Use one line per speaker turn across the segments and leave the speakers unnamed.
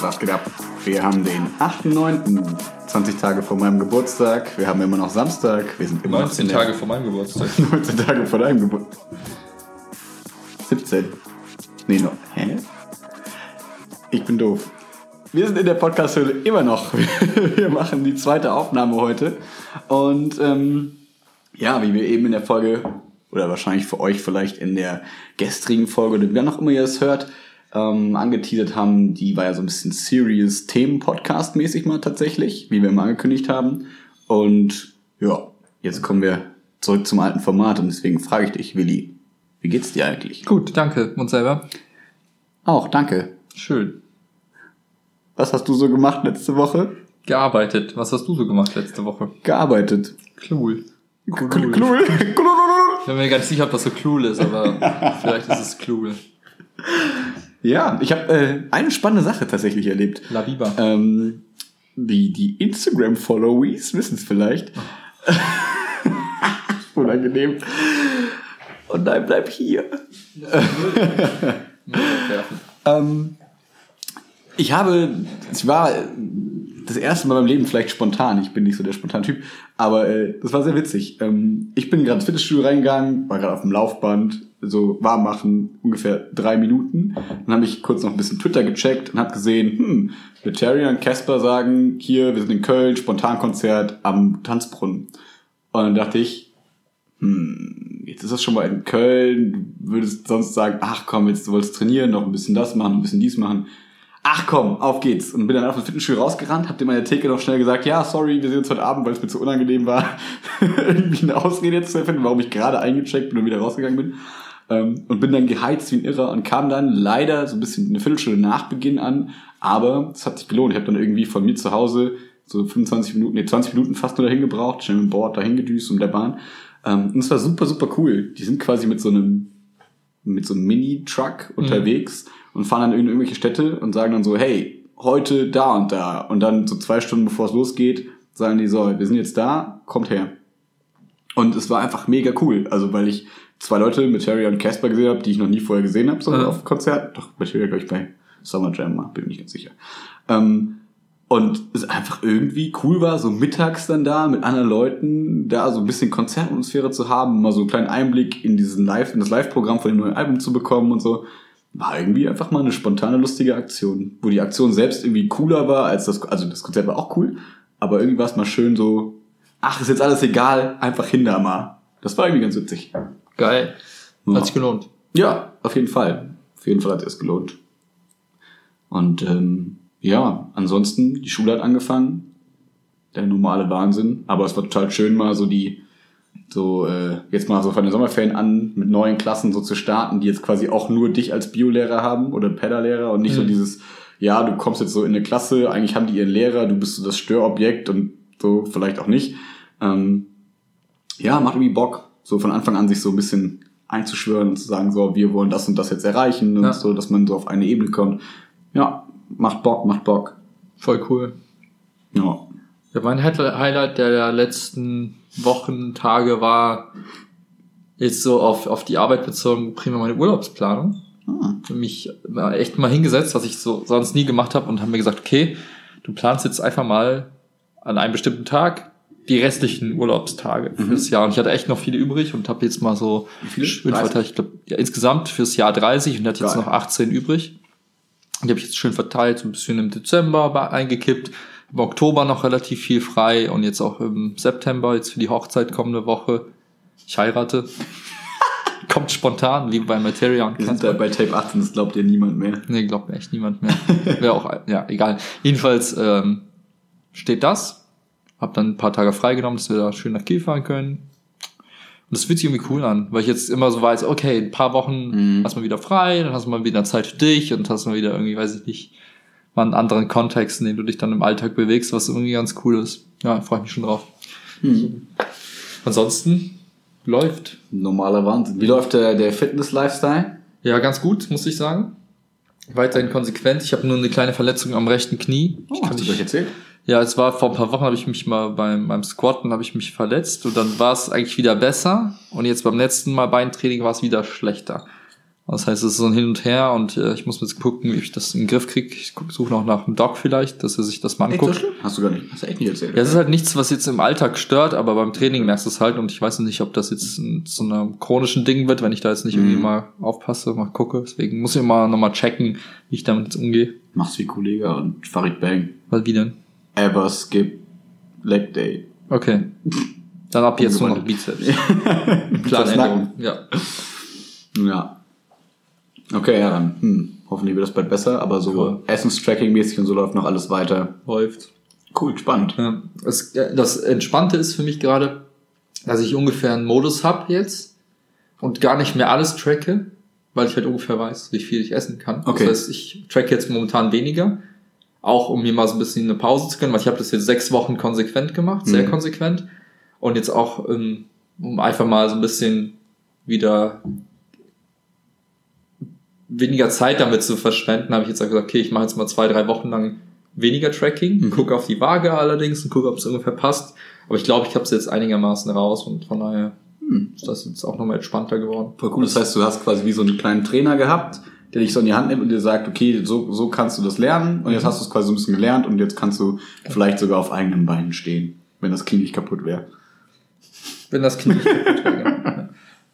Was geht? Wir haben den 8.9., 20 Tage vor meinem Geburtstag. Wir haben immer noch Samstag. Wir sind immer
19
noch in
Tage vor meinem Geburtstag.
der 19 Tage vor deinem Geburtstag. 17. Nee, noch. Hä? Ich bin doof. Wir sind in der Podcast-Höhle immer noch. Wir machen die zweite Aufnahme heute. Und ähm, ja, wie wir eben in der Folge, oder wahrscheinlich für euch vielleicht in der gestrigen Folge, oder wie auch immer ihr es hört, ähm, angeteasert haben, die war ja so ein bisschen serious Themen-Podcast-mäßig mal tatsächlich, wie wir immer angekündigt haben. Und ja, jetzt kommen wir zurück zum alten Format und deswegen frage ich dich, Willi, wie geht's dir eigentlich?
Gut, danke. Und selber?
Auch, danke.
Schön.
Was hast du so gemacht letzte Woche?
Gearbeitet. Was hast du so gemacht letzte Woche?
Gearbeitet.
Klul.
Klul. Klul.
Ich bin mir gar nicht sicher, ob das so Klul ist, aber vielleicht ist es Klul.
Ja, ich habe äh, eine spannende Sache tatsächlich erlebt.
La Viva.
Ähm, die die Instagram-Followies wissen es vielleicht. Unangenehm. Und nein, bleib hier. Ähm, ich habe, ich war das erste Mal in meinem Leben vielleicht spontan. Ich bin nicht so der spontane Typ, aber äh, das war sehr witzig. Ähm, ich bin gerade ins Fitnessstudio reingegangen, war gerade auf dem Laufband, so warm machen, ungefähr drei Minuten. Dann habe ich kurz noch ein bisschen Twitter gecheckt und habe gesehen, hm, Letarian und Casper sagen, hier, wir sind in Köln, Spontankonzert am Tanzbrunnen. Und dann dachte ich, hm, jetzt ist das schon mal in Köln, du würdest sonst sagen, ach komm, jetzt du wolltest trainieren, noch ein bisschen das machen, ein bisschen dies machen. Ach komm, auf geht's. Und bin dann auf das Fitnessstudio rausgerannt, hab dem an der Theke noch schnell gesagt, ja, sorry, wir sehen uns heute Abend, weil es mir zu unangenehm war, irgendwie eine Ausrede zu erfinden, warum ich gerade eingecheckt bin und wieder rausgegangen bin. Ähm, und bin dann geheizt wie ein Irrer und kam dann leider so ein bisschen eine Viertelstunde nach Beginn an, aber es hat sich gelohnt. Ich habe dann irgendwie von mir zu Hause so 25 Minuten, nee, 20 Minuten fast nur dahin gebraucht, schnell mit dem Board dahin gedüst und der Bahn. Ähm, und es war super, super cool. Die sind quasi mit so einem mit so einem Mini-Truck unterwegs und fahren dann in irgendwelche Städte und sagen dann so, hey, heute da und da. Und dann so zwei Stunden bevor es losgeht, sagen die so, wir sind jetzt da, kommt her. Und es war einfach mega cool. Also weil ich zwei Leute, Materia und Casper gesehen habe, die ich noch nie vorher gesehen habe, so
Ja.
auf Konzert. Doch, Materia, glaube ich, bei Summer Jam bin mir nicht ganz sicher. Ähm, und es einfach irgendwie cool war, so mittags dann da mit anderen Leuten da so ein bisschen Konzertatmosphäre zu haben, mal so einen kleinen Einblick in diesen Live, in das Live-Programm von dem neuen Album zu bekommen und so. War irgendwie einfach mal eine spontane, lustige Aktion. Wo die Aktion selbst irgendwie cooler war als das, also das Konzert war auch cool, aber irgendwie war es mal schön so, ach, ist jetzt alles egal, einfach hin da mal. Das war irgendwie ganz witzig.
Geil. Hat sich gelohnt.
Ja, auf jeden Fall. Auf jeden Fall hat es gelohnt. Und ähm, ja, ansonsten, die Schule hat angefangen. Der normale Wahnsinn. Aber es war total schön, mal so die, so äh, jetzt mal so von den Sommerferien an mit neuen Klassen so zu starten, die jetzt quasi auch nur dich als Biolehrer haben oder Pedalehrer und nicht so
Mhm.
dieses, ja, du kommst jetzt so in eine Klasse, eigentlich haben die ihren Lehrer, du bist so das Störobjekt und so vielleicht auch nicht. Ähm, ja, macht irgendwie Bock, so von Anfang an sich so ein bisschen einzuschwören und zu sagen, so, wir wollen das und das jetzt erreichen und
Ja.
so, dass man so auf eine Ebene kommt. Ja, macht Bock, macht Bock.
Voll cool.
Ja.
Ja, mein Highlight der letzten Wochen, Tage war jetzt so auf, auf die Arbeit bezogen, primär meine Urlaubsplanung.
Ah.
Mich mal echt mal hingesetzt, was ich so sonst nie gemacht habe und haben mir gesagt, okay, du planst jetzt einfach mal an einem bestimmten Tag die restlichen Urlaubstage fürs Jahr. Und ich hatte echt noch viele übrig und habe jetzt mal so schön
30?
verteilt. Ich glaube, ja, insgesamt fürs Jahr 30 und hatte jetzt
Geil.
noch 18 übrig. Die habe ich jetzt schön verteilt, so ein bisschen im Dezember eingekippt. Im Oktober noch relativ viel frei und jetzt auch im September, jetzt für die Hochzeit kommende Woche. Ich heirate. Kommt spontan, wie bei Material.
Wir sind da bei Tape 18, das glaubt dir niemand mehr.
Nee, glaubt mir echt niemand mehr. Wäre auch, ja, egal. Jedenfalls ähm, steht das. Hab dann ein paar Tage freigenommen, dass wir da schön nach Kiel fahren können. Und das fühlt sich irgendwie cool an, weil ich jetzt immer so weiß, okay, ein paar Wochen
Mhm.
hast du mal wieder frei, dann hast du mal wieder Zeit für dich und hast mal wieder irgendwie, weiß ich nicht, mal einen anderen Kontext, in dem du dich dann im Alltag bewegst, was irgendwie ganz cool ist. Ja, freue ich mich schon drauf.
Hm.
Ansonsten, Läuft.
Normaler Wahnsinn. Wie läuft der, der Fitness-Lifestyle?
Ja, ganz gut, muss ich sagen. Weiterhin konsequent. Ich habe nur eine kleine Verletzung am rechten Knie.
Oh, hast du gleich erzählt?
Ja, es war vor ein paar Wochen, habe ich mich mal beim, beim Squatten habe ich mich verletzt und dann war es eigentlich wieder besser und jetzt beim letzten Mal Beintraining war es wieder schlechter. Das heißt, es ist so ein Hin und Her und äh, ich muss jetzt gucken, wie ich das in den Griff kriege. Ich suche noch nach einem Doc vielleicht, dass er sich das mal
Echt so
anguckt.
Hast du gar nicht. Hast du echt nicht erzählt?
Ja, es ist halt nichts, was jetzt im Alltag stört, aber beim Training merkst du es halt und ich weiß nicht, ob das jetzt ein- zu einem chronischen Ding wird, wenn ich da jetzt nicht irgendwie
Mhm.
mal aufpasse, mal gucke. Deswegen muss ich mal nochmal checken, wie ich damit jetzt umgehe.
Machst wie Kollege und Farid Bang.
Weil wie denn?
Ever skip Leg Day.
Okay. Dann ab jetzt nur noch. Bizeps. Planänderung. Ja.
Ja. Okay, ja, dann hm, hoffentlich wird das bald besser, aber so
Cool.
Essenstracking-mäßig und so läuft noch alles weiter.
Läuft.
Cool, spannend.
Ja. Das, das Entspannte ist für mich gerade, dass ich ungefähr einen Modus habe jetzt und gar nicht mehr alles tracke, weil ich halt ungefähr weiß, wie viel ich essen kann.
Okay.
Das heißt, ich tracke jetzt momentan weniger, auch um mir mal so ein bisschen eine Pause zu können, weil ich habe das jetzt sechs Wochen konsequent gemacht, sehr
Mhm.
konsequent. Und jetzt auch, ähm, um einfach mal so ein bisschen wieder weniger Zeit damit zu verschwenden, habe ich jetzt gesagt, okay, ich mache jetzt mal zwei, drei Wochen lang weniger Tracking,
Mhm.
gucke auf die Waage allerdings und gucke, ob es ungefähr passt. Aber ich glaube, ich habe es jetzt einigermaßen raus und von daher
Hm.
ist das jetzt auch nochmal entspannter geworden.
Voll cool. Das heißt, du hast quasi wie so einen kleinen Trainer gehabt, der dich so in die Hand nimmt und dir sagt, okay, so, so kannst du das lernen. Und jetzt
Mhm.
hast du es quasi so ein bisschen gelernt und jetzt kannst du vielleicht sogar auf eigenen Beinen stehen, wenn das Knie nicht kaputt wäre.
Wenn das Kind nicht kaputt wäre, genau. Ja.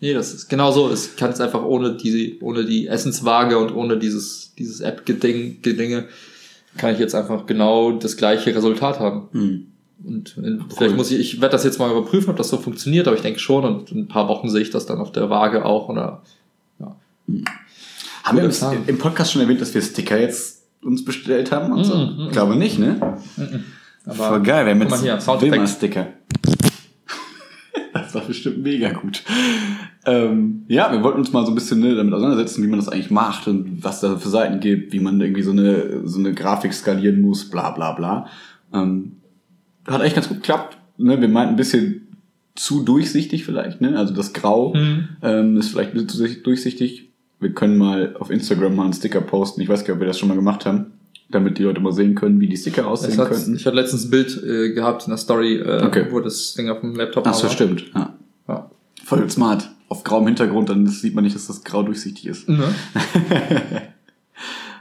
Nee, das ist genau so. Ich kann es einfach ohne die, ohne die Essenswaage und ohne dieses, dieses App-Geding, Gedinge, kann ich jetzt einfach genau das gleiche Resultat haben.
Hm.
Und in, vielleicht muss ich, ich werde das jetzt mal überprüfen, ob das so funktioniert, aber ich denke schon und in ein paar Wochen sehe ich das dann auf der Waage auch oder
Haben wir
Plan.
im, im Podcast schon erwähnt, dass wir Sticker jetzt uns bestellt haben und so?
Mhm, mhm.
Ich glaube nicht, ne?
aber
Voll geil, wir haben jetzt. Wilma-Sticker. Das war bestimmt mega gut. Ähm, ja, wir wollten uns mal so ein bisschen ne, damit auseinandersetzen, wie man das eigentlich macht und was da für Seiten gibt, wie man irgendwie so eine, so eine Grafik skalieren muss, bla bla bla. Ähm, hat eigentlich ganz gut geklappt. Ne? Wir meinten ein bisschen zu durchsichtig vielleicht, ne? Also das Grau
Mhm.
ähm, ist vielleicht ein bisschen zu durchsichtig. Wir können mal auf Instagram mal einen Sticker posten. Ich weiß gar nicht, ob wir das schon mal gemacht haben, damit die Leute mal sehen können, wie die Sticker aussehen könnten.
ich hatte letztens ein Bild äh, gehabt in der Story, äh,
Okay.
wo das Ding auf dem Laptop
Ach so,
war.
stimmt. Ja.
Ja.
Voll smart. Auf grauem Hintergrund, dann sieht man nicht, dass das grau durchsichtig ist.
Ne?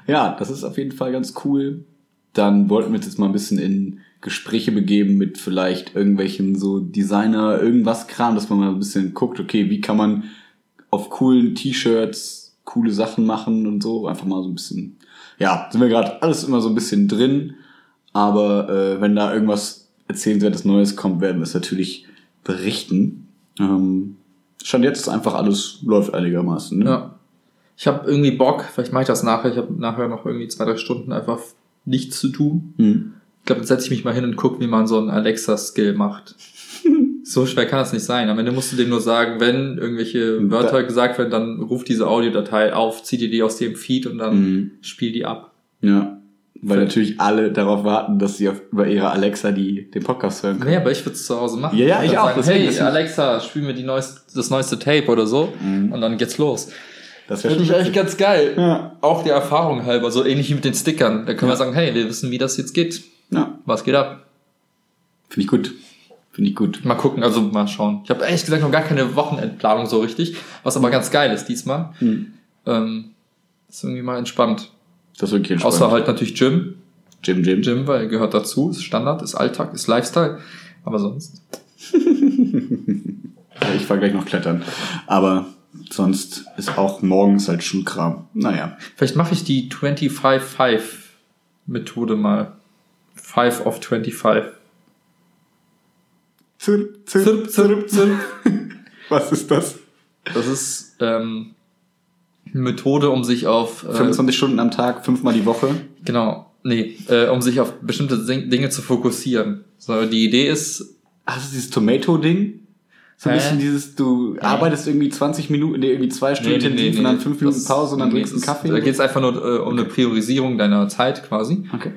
Ja, das ist auf jeden Fall ganz cool. Dann wollten wir uns jetzt mal ein bisschen in Gespräche begeben mit vielleicht irgendwelchen so Designer, irgendwas Kram, dass man mal ein bisschen guckt, okay, wie kann man auf coolen T-Shirts coole Sachen machen und so. Einfach mal so ein bisschen, ja, sind wir gerade alles immer so ein bisschen drin. Aber äh, wenn da irgendwas erzählenswertes Neues kommt, werden wir es natürlich berichten. Ähm, Stand jetzt ist einfach alles läuft einigermaßen. Ne?
Ja. Ich habe irgendwie Bock, vielleicht mache ich das nachher, ich habe nachher noch irgendwie zwei, drei Stunden einfach nichts zu tun.
Hm.
Ich glaube, dann setze ich mich mal hin und gucke, wie man so einen Alexa-Skill macht. So schwer kann das nicht sein. Am Ende musst du dem nur sagen, wenn irgendwelche Wörter gesagt werden, dann ruf diese Audiodatei auf, zieh dir die aus dem Feed und dann
Mhm.
spiel die ab.
Ja. Weil
Voll.
natürlich alle darauf warten, dass sie auf, über ihre Alexa die, den Podcast hören können.
Nee, aber ich würde es zu Hause machen.
Ja, ja, ich auch,
Sagen, hey, Alexa, spiel mir die neueste, das neueste Tape oder so.
Mhm.
Und dann geht's los.
Das wäre
Finde ich eigentlich ganz geil.
Ja.
Auch der Erfahrung halber, so ähnlich wie mit den Stickern. Da können
Ja.
wir sagen, hey, wir wissen, wie das jetzt geht.
Ja,
Was geht ab?
finde ich gut. Finde ich gut.
Mal gucken, also mal schauen. Ich habe ehrlich gesagt noch gar keine Wochenendplanung so richtig, was aber ganz geil ist diesmal.
Hm.
Ähm, ist irgendwie mal entspannt.
Das ist wirklich entspannt.
Außer halt natürlich Gym.
Jim Jim.
Gym, weil gehört dazu, ist Standard, ist Alltag, ist Lifestyle. Aber sonst.
Ich fahr gleich noch klettern. Aber sonst ist auch morgens halt Schulkram. Naja.
Vielleicht mache ich die 25-5-Methode mal. 5 of 25.
Zirp,
Zirp, zirp, zirp.
Was ist das?
Das ist ähm, eine Methode, um sich auf äh,
25 Stunden am Tag, fünfmal die Woche.
genau, nee, äh, um sich auf bestimmte Ding- Dinge zu fokussieren. So, die Idee ist,
Ach, das ist dieses Tomato-Ding? So ein bisschen dieses, du arbeitest irgendwie 20 Minuten, nee, irgendwie zwei Stunden intensiv und dann fünf Minuten
das-
Pause und dann
nee,
trinkst du einen Kaffee.
Da geht es einfach nur äh, um eine Priorisierung deiner Zeit quasi.
Okay.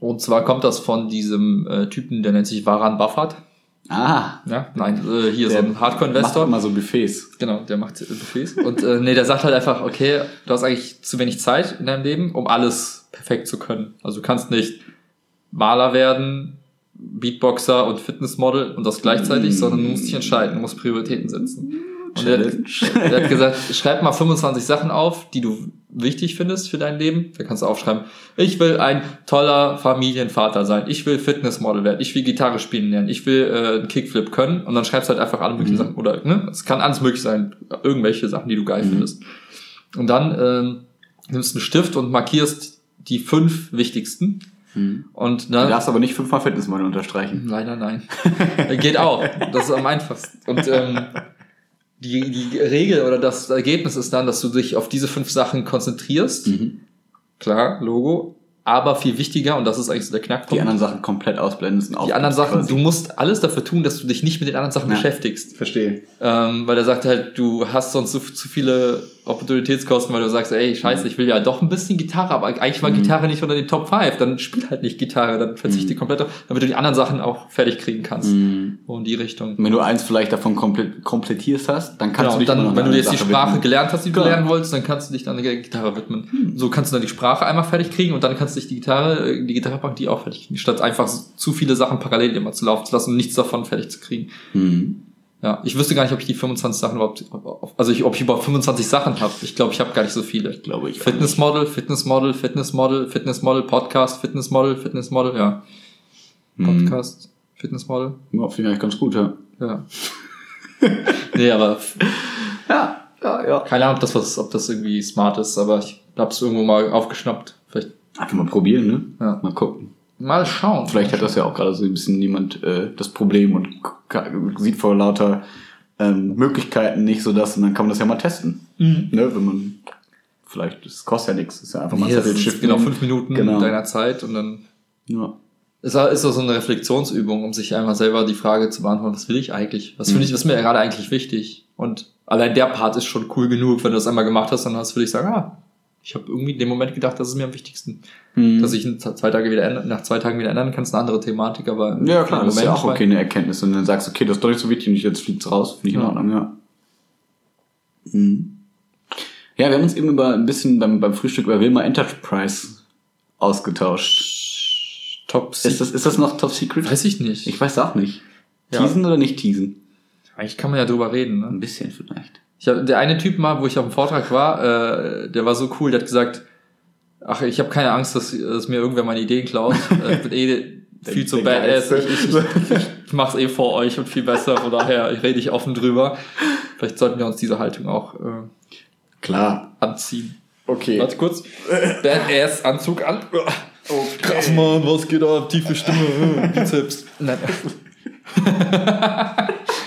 Und zwar kommt das von diesem äh, Typen, der nennt sich Varan Buffett.
Ah.
Ja, nein, äh, hier so ein
Macht
Hardcore-Investor.
immer so Buffets.
Genau, der macht äh, Buffets. Und äh, nee, der sagt halt einfach, okay, du hast eigentlich zu wenig Zeit in deinem Leben, um alles perfekt zu können. Also du kannst nicht Maler werden, Beatboxer und Fitnessmodel und das gleichzeitig, sondern du musst dich entscheiden, du musst Prioritäten setzen. Und der, der hat gesagt, schreib mal 25 Sachen auf, die du wichtig findest für dein Leben. Da kannst du aufschreiben, ich will ein toller Familienvater sein, ich will Fitnessmodel werden, ich will Gitarre spielen lernen, ich will äh, einen Kickflip können und dann schreibst du halt einfach alle möglichen Sachen. Oder ne, es kann alles möglich sein, irgendwelche Sachen, die du geil findest. Und dann ähm, nimmst du einen Stift und markierst die fünf wichtigsten. Und
Du
dann,
darfst aber nicht fünfmal Fitnessmodel unterstreichen.
Leider nein. Geht auch. Das ist am einfachsten. Und ähm, die, die Regel oder das Ergebnis ist dann, dass du dich auf diese fünf Sachen konzentrierst.
Mhm.
Klar, Logo. Aber viel wichtiger, und das ist eigentlich so der
Die
Knackpunkt,
anderen Sachen komplett ausblenden.
die anderen Sachen, du musst alles dafür tun, dass du dich nicht mit den anderen Sachen
Ja.
beschäftigst.
Verstehe.
Ähm, weil er sagt halt, du hast sonst zu, zu viele Opportunitätskosten, weil du sagst, ey, scheiße, ich will ja doch ein bisschen Gitarre, aber eigentlich war Gitarre nicht unter den Top 5, dann spiel halt nicht Gitarre, dann verzichte komplett auf, damit du die anderen Sachen auch fertig kriegen kannst. So in die Richtung.
Wenn du eins vielleicht davon komplett komplettierst hast, dann kannst
Genau,
du dich
dann, wenn du jetzt die
Sache
Sprache
widmen.
gelernt hast, die du
Genau.
lernen wolltest, dann kannst du dich dann der Gitarre widmen. So kannst du dann die Sprache einmal fertig kriegen und dann kannst du dich die Gitarre, äh, die Gitarrebank, die auch fertig kriegen, statt einfach zu viele Sachen parallel immer zu laufen zu lassen und nichts davon fertig zu kriegen.
Mhm.
Ja, ich wüsste gar nicht, ob ich die 25 Sachen überhaupt, also ich, ob ich überhaupt 25 Sachen habe. Ich glaube, ich habe gar nicht so viele.
Glaube ich.
Fitnessmodel, Fitnessmodel, Fitnessmodel, Fitnessmodel, Podcast, Fitnessmodel, Fitnessmodel, ja.
Mhm.
Podcast, Fitnessmodel,
nicht. Ja, finde ich eigentlich ganz gut, ja.
ja. nee, aber
Ja, ja, ja.
keine Ahnung, ob das, was, ob das irgendwie smart ist, aber ich hab's irgendwo mal aufgeschnappt. Vielleicht
Einfach mal probieren, ne?
Ja.
Mal gucken.
Mal schauen.
Vielleicht hat das ja auch gerade so ein bisschen niemand äh, das Problem und sieht vor lauter ähm, Möglichkeiten nicht so das und dann kann man das ja mal testen.
Mhm.
Ne? Wenn man vielleicht, das kostet ja nichts, ist ja einfach mal
Nee, ist
Stift
genau fünf Minuten
Genau.
deiner Zeit und dann
Ja.
ist auch, ist auch so eine Reflexionsübung, um sich einmal selber die Frage zu beantworten, was will ich eigentlich? Was finde ich, was ist mir gerade eigentlich wichtig? Und allein der Part ist schon cool genug, wenn du das einmal gemacht hast, dann hast, würde ich sagen, ah, ich habe irgendwie in dem Moment gedacht, das ist mir am wichtigsten.
Mhm.
Dass ich in zwei Tage wieder ändern, nach zwei Tagen wieder ändern kann, ist eine andere Thematik, aber
Ja, klar,
im
das ist ja auch okay, eine Erkenntnis. Und dann sagst du, okay, das ist doch nicht so wichtig und jetzt fliegt's raus. Finde ich in
Ja.
Ordnung, ja. Mhm. Ja, wir haben uns eben über ein bisschen beim, beim Frühstück über Wilma Enterprise ausgetauscht.
Top
Ist das, ist das noch Top Secret?
Weiß ich nicht.
Ich weiß auch nicht.
Ja.
Teasen oder nicht teasen?
Eigentlich kann man ja drüber reden, ne?
Ein bisschen vielleicht.
Ich hab, der eine Typ mal, wo ich auf dem Vortrag war, äh, der war so cool, der hat gesagt, ach, ich habe keine Angst, dass, dass mir irgendwer meine Ideen klaut. Äh, ich bin eh viel zu badass. Ich, ich, ich, ich mach's eh vor euch und viel besser. Von daher rede ich offen drüber. Vielleicht sollten wir uns diese Haltung auch äh,
Klar.
anziehen.
Okay.
Warte kurz. Badass Anzug an. Oh, krass, Mann, was geht ab? Tiefe Stimme, Bizeps. Nein.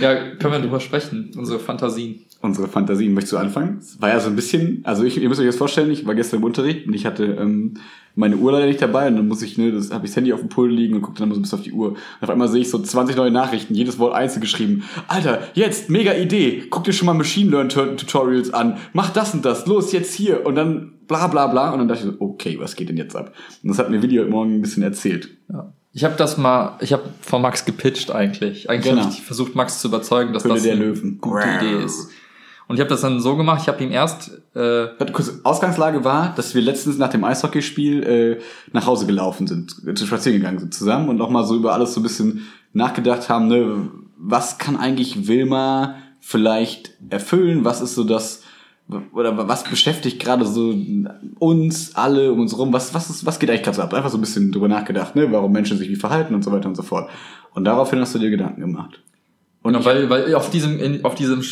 ja, können wir drüber sprechen, unsere Fantasien.
Unsere Fantasien. Möchtest du anfangen? Es war ja so ein bisschen, also ich, ihr müsst euch das vorstellen, ich war gestern im Unterricht und ich hatte ähm, meine Uhr leider nicht dabei und dann muss ich, ne, das habe ich das Handy auf dem Pult liegen und gucke dann mal so ein bisschen auf die Uhr. Und auf einmal sehe ich so 20 neue Nachrichten, jedes Wort einzeln geschrieben. Alter, jetzt, mega Idee, guck dir schon mal Machine Learn Tutorials an, mach das und das, los, jetzt hier und dann bla bla bla und dann dachte ich so, okay, was geht denn jetzt ab? Und das hat mir Video heute Morgen ein bisschen erzählt.
Ja. Ich habe das mal, ich habe von Max gepitcht eigentlich. Eigentlich
Genau.
habe ich versucht, Max zu überzeugen, dass
Höhle
das
der
eine
Löwen.
gute Idee ist. Und ich habe das dann so gemacht, ich habe ihm erst, äh,
kurz, Ausgangslage war, dass wir letztens nach dem Eishockeyspiel äh, nach Hause gelaufen sind, zu spazieren gegangen sind zusammen und nochmal so über alles so ein bisschen nachgedacht haben, ne, was kann eigentlich Wilma vielleicht erfüllen, was ist so das, oder was beschäftigt gerade so uns alle um uns rum, was, was, ist, was geht eigentlich gerade so ab? Einfach so ein bisschen drüber nachgedacht, ne, warum Menschen sich wie verhalten und so weiter und so fort. Und daraufhin hast du dir Gedanken gemacht. Und
genau, weil, weil auf diesem, in, auf diesem,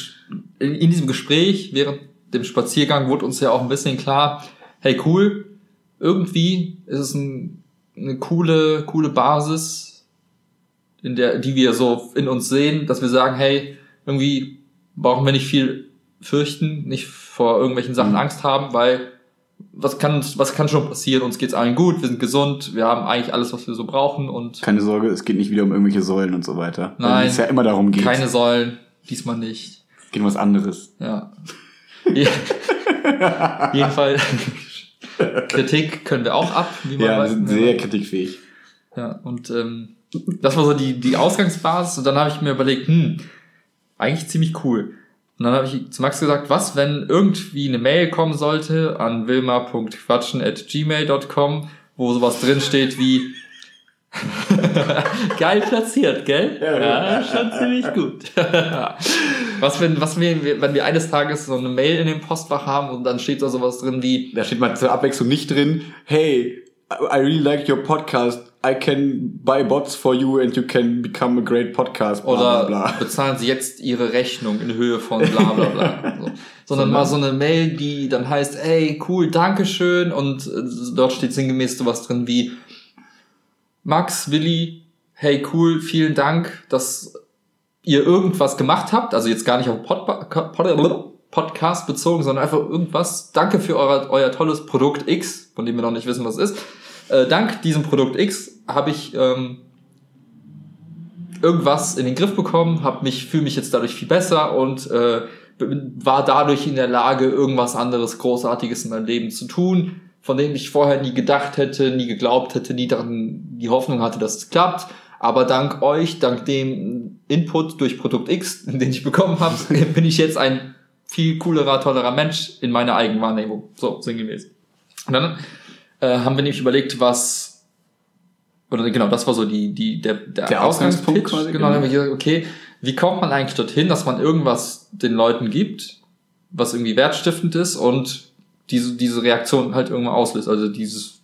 in, in diesem Gespräch während dem Spaziergang wurde uns ja auch ein bisschen klar, hey cool, irgendwie ist es ein, eine coole, coole Basis, in der, die wir so in uns sehen, dass wir sagen, hey, irgendwie brauchen wir nicht viel fürchten, nicht vor irgendwelchen Sachen
Mhm.
Angst haben, weil was kann uns, was kann schon passieren? Uns geht's allen gut, wir sind gesund, wir haben eigentlich alles, was wir so brauchen und
keine Sorge, es geht nicht wieder um irgendwelche Säulen und so weiter. Weil
Nein.
Es ja immer darum geht.
keine Säulen, diesmal nicht.
Es geht um was anderes.
Ja. Je- Jedenfalls Kritik können wir auch ab, wie man
Ja, wir
weiß.
sind sehr kritikfähig.
Ja, und ähm, das war so die, die Ausgangsbasis. Und dann habe ich mir überlegt, hm, eigentlich ziemlich cool. Und dann habe ich zu Max gesagt, was, wenn irgendwie eine Mail kommen sollte an wilma.quatschen.gmail.com, wo sowas drin steht wie Geil platziert, gell? Ja, ja schon ziemlich gut. was, wenn, was wir, wenn wir eines Tages so eine Mail in dem Postfach haben und dann steht da sowas drin wie.
Da steht mal zur Abwechslung nicht drin, hey, I really like your podcast. I can buy bots for you and you can become a great podcast.
Bla, Oder bla, bla. bezahlen Sie jetzt Ihre Rechnung in Höhe von bla bla bla. so. Sondern mal so eine Mail, die dann heißt, ey, cool, Dankeschön. Und äh, dort steht sinngemäß sowas drin wie, Max, Willi, hey cool, vielen Dank, dass ihr irgendwas gemacht habt. Also jetzt gar nicht auf Pod Pod Podcast bezogen, sondern einfach irgendwas. Danke für euer, euer tolles Produkt X, von dem wir noch nicht wissen, was es ist. Äh, dank diesem Produkt X habe ich ähm, irgendwas in den Griff bekommen, habe mich fühle mich jetzt dadurch viel besser und äh, war dadurch in der Lage, irgendwas anderes Großartiges in meinem Leben zu tun von denen ich vorher nie gedacht hätte, nie geglaubt hätte, nie daran die Hoffnung hatte, dass es klappt. Aber dank euch, dank dem Input durch Produkt X, den ich bekommen habe, bin ich jetzt ein viel coolerer, tollerer Mensch in meiner Eigenwahrnehmung. So, sinngemäß. Und dann äh, haben wir nämlich überlegt, was oder genau, das war so die, die, der, der, der Ausgangspunkt. Quasi, genau, wir gesagt, okay, wie kommt man eigentlich dorthin, dass man irgendwas den Leuten gibt, was irgendwie wertstiftend ist und diese, diese Reaktion halt irgendwann auslöst. Also dieses,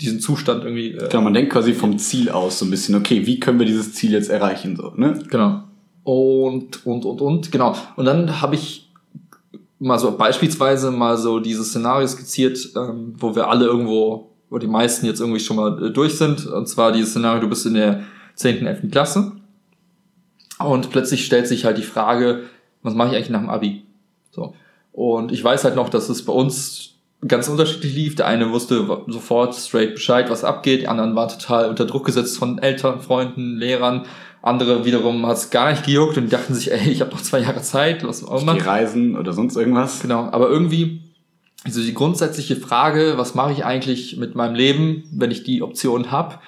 diesen Zustand irgendwie.
Äh, genau, man denkt quasi vom Ziel aus so ein bisschen, okay, wie können wir dieses Ziel jetzt erreichen? So, ne?
Genau. Und, und, und, und, genau. Und dann habe ich mal so beispielsweise mal so dieses Szenario skizziert, ähm, wo wir alle irgendwo, wo die meisten jetzt irgendwie schon mal äh, durch sind. Und zwar dieses Szenario, du bist in der 10., 11. Klasse und plötzlich stellt sich halt die Frage, was mache ich eigentlich nach dem Abi? So. Und ich weiß halt noch, dass es bei uns ganz unterschiedlich lief. Der eine wusste sofort straight Bescheid, was abgeht. Die anderen waren total unter Druck gesetzt von Eltern, Freunden, Lehrern. Andere wiederum hat es gar nicht gejuckt und die dachten sich, ey, ich habe noch zwei Jahre Zeit, was
auch immer. Die reisen oder sonst irgendwas.
Genau, aber irgendwie, also die grundsätzliche Frage, was mache ich eigentlich mit meinem Leben, wenn ich die Option habe,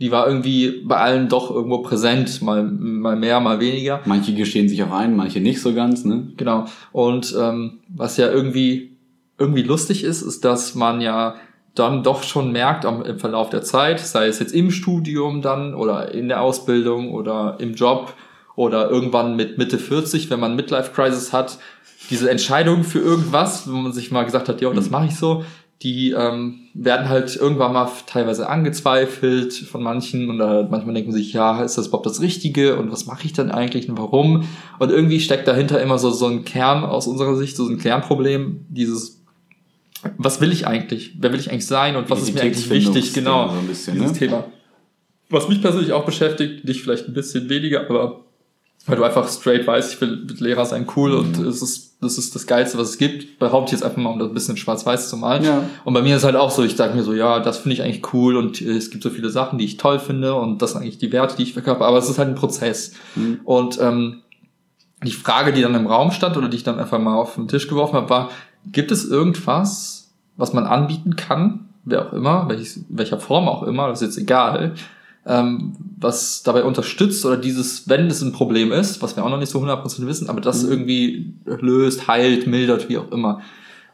die war irgendwie bei allen doch irgendwo präsent, mal, mal mehr, mal weniger.
Manche gestehen sich auch ein, manche nicht so ganz, ne?
Genau. Und ähm, was ja irgendwie irgendwie lustig ist, ist, dass man ja dann doch schon merkt am, im Verlauf der Zeit, sei es jetzt im Studium dann oder in der Ausbildung oder im Job oder irgendwann mit Mitte 40, wenn man Midlife Crisis hat, diese Entscheidung für irgendwas, wenn man sich mal gesagt hat, ja, das mhm. mache ich so, die ähm, werden halt irgendwann mal teilweise angezweifelt von manchen und äh, manchmal denken sich, ja, ist das überhaupt das Richtige und was mache ich denn eigentlich und warum? Und irgendwie steckt dahinter immer so, so ein Kern aus unserer Sicht, so ein Kernproblem, dieses, was will ich eigentlich? Wer will ich eigentlich sein und was ist mir eigentlich wichtig? Genau, so ein bisschen, dieses ne? Thema. Was mich persönlich auch beschäftigt, dich vielleicht ein bisschen weniger, aber weil du einfach straight weißt, ich will mit Lehrer sein cool mhm. und es ist, das ist das Geilste, was es gibt. Behaupte ich jetzt einfach mal, um das ein bisschen schwarz-weiß zu malen. Ja. Und bei mir ist halt auch so, ich sage mir so, ja, das finde ich eigentlich cool und äh, es gibt so viele Sachen, die ich toll finde und das sind eigentlich die Werte, die ich verkörper, aber es ist halt ein Prozess. Mhm. Und ähm, die Frage, die dann im Raum stand oder die ich dann einfach mal auf den Tisch geworfen habe, war, gibt es irgendwas, was man anbieten kann, wer auch immer, welches, welcher Form auch immer, das ist jetzt egal, ähm, was dabei unterstützt oder dieses, wenn es ein Problem ist, was wir auch noch nicht so 100% wissen, aber das mhm. irgendwie löst, heilt, mildert, wie auch immer.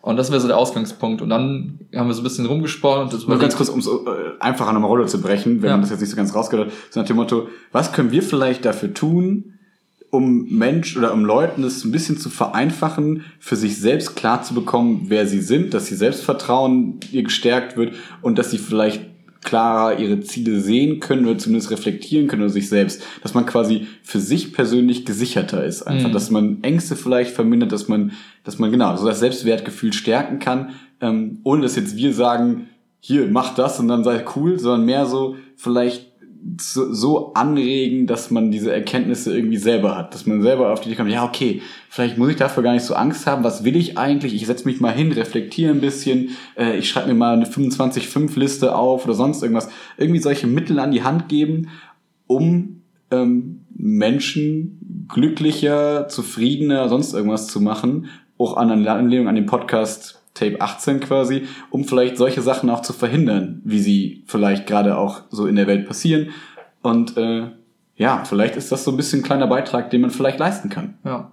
Und das wäre so der Ausgangspunkt. Und dann haben wir so ein bisschen rumgesponnen.
Und Nur ganz kurz, um es äh, einfach an eine Rolle zu brechen, wenn ja. man das jetzt nicht so ganz rausgehört hat, so nach dem Motto, was können wir vielleicht dafür tun, um Mensch oder um Leuten es ein bisschen zu vereinfachen, für sich selbst klar zu bekommen, wer sie sind, dass ihr Selbstvertrauen ihr gestärkt wird und dass sie vielleicht klarer ihre Ziele sehen können oder zumindest reflektieren können oder sich selbst, dass man quasi für sich persönlich gesicherter ist, einfach, mhm. dass man Ängste vielleicht vermindert, dass man, dass man genau so das Selbstwertgefühl stärken kann, ähm, ohne dass jetzt wir sagen, hier mach das und dann sei cool, sondern mehr so vielleicht so, so anregen, dass man diese Erkenntnisse irgendwie selber hat, dass man selber auf die Idee kommt, ja okay, vielleicht muss ich dafür gar nicht so Angst haben, was will ich eigentlich? Ich setze mich mal hin, reflektiere ein bisschen, äh, ich schreibe mir mal eine 25-5-Liste auf oder sonst irgendwas. Irgendwie solche Mittel an die Hand geben, um ähm, Menschen glücklicher, zufriedener, sonst irgendwas zu machen, auch an Anlehnung an den Podcast Tape 18 quasi, um vielleicht solche Sachen auch zu verhindern, wie sie vielleicht gerade auch so in der Welt passieren. Und äh, ja, vielleicht ist das so ein bisschen ein kleiner Beitrag, den man vielleicht leisten kann.
Ja.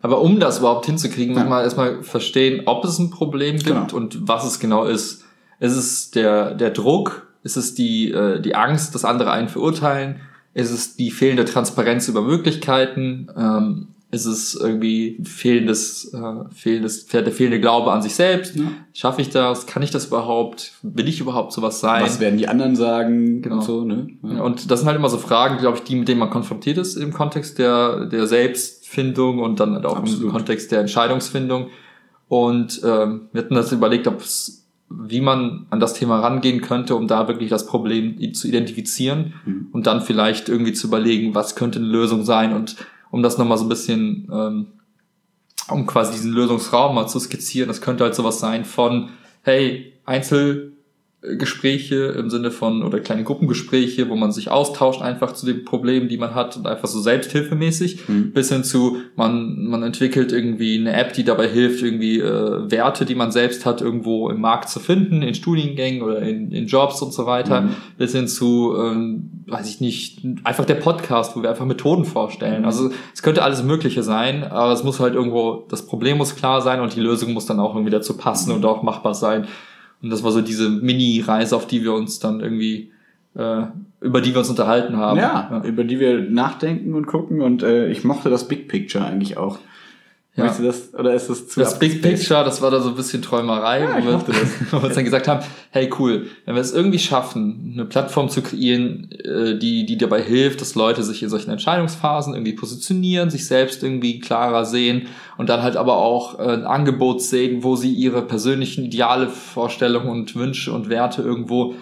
Aber um das überhaupt hinzukriegen, muss man erstmal verstehen, ob es ein Problem gibt
Genau.
und was es genau ist. Ist es der, der Druck? Ist es die, äh, die Angst, dass andere einen verurteilen? Ist es die fehlende Transparenz über Möglichkeiten? Ähm, ist es irgendwie fehlendes, äh, fehlendes, der fehlende Glaube an sich selbst?
Ja.
Schaffe ich das? Kann ich das überhaupt? Will ich überhaupt sowas sein?
Was werden die anderen sagen
Genau.
und so, ne? Ja.
Und das sind halt immer so Fragen, glaube ich, die, mit denen man konfrontiert ist im Kontext der, der Selbstfindung und dann halt auch im
Absolut.
Kontext der Entscheidungsfindung. Und ähm, wir hatten das überlegt, ob es, wie man an das Thema rangehen könnte, um da wirklich das Problem zu identifizieren
Mhm.
und dann vielleicht irgendwie zu überlegen, was könnte eine Lösung sein und um das nochmal so ein bisschen, ähm, um quasi diesen Lösungsraum mal zu skizzieren, das könnte halt sowas sein von, hey, Einzelgespräche im Sinne von, oder kleine Gruppengespräche, wo man sich austauscht einfach zu den Problemen, die man hat und einfach so selbsthilfemäßig,
Mhm.
bis hin zu, man, man entwickelt irgendwie eine App, die dabei hilft, irgendwie äh, Werte, die man selbst hat, irgendwo im Markt zu finden, in Studiengängen oder in, in Jobs und so weiter,
Mhm.
bis hin zu, ähm, weiß ich nicht, einfach der Podcast, wo wir einfach Methoden vorstellen. Also es könnte alles Mögliche sein, aber es muss halt irgendwo, das Problem muss klar sein und die Lösung muss dann auch irgendwie dazu passen und auch machbar sein. Und das war so diese Mini-Reise, auf die wir uns dann irgendwie, äh, über die wir uns unterhalten haben.
ja, über die wir nachdenken und gucken und äh, ich mochte das Big Picture eigentlich auch.
Ja.
Möchtest du das, oder ist das zu
Das Big? Picture, das war da so ein bisschen Träumerei,
Ja,
wo, wir, wo wir uns dann gesagt haben, hey cool, wenn wir es irgendwie schaffen, eine Plattform zu kreieren, äh, die, die dabei hilft, dass Leute sich in solchen Entscheidungsphasen irgendwie positionieren, sich selbst irgendwie klarer sehen und dann halt aber auch äh, ein Angebot sehen, wo sie ihre persönlichen Ideale, Vorstellungen und Wünsche und Werte irgendwo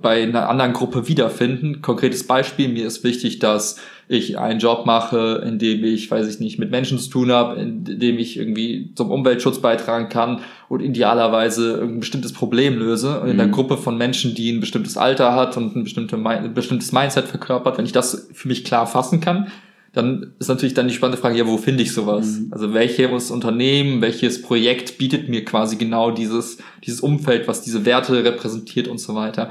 bei einer anderen Gruppe wiederfinden. Konkretes Beispiel, mir ist wichtig, dass ich einen Job mache, in dem ich, weiß ich nicht, mit Menschen zu tun habe, in dem ich irgendwie zum Umweltschutz beitragen kann und idealerweise ein bestimmtes Problem löse. Und in einer
Mhm.
Gruppe von Menschen, die ein bestimmtes Alter hat und ein, bestimmte, ein bestimmtes Mindset verkörpert, wenn ich das für mich klar fassen kann, dann ist natürlich dann die spannende Frage, ja, wo finde ich sowas?
Mhm.
Also welches Unternehmen, welches Projekt bietet mir quasi genau dieses, dieses Umfeld, was diese Werte repräsentiert und so weiter.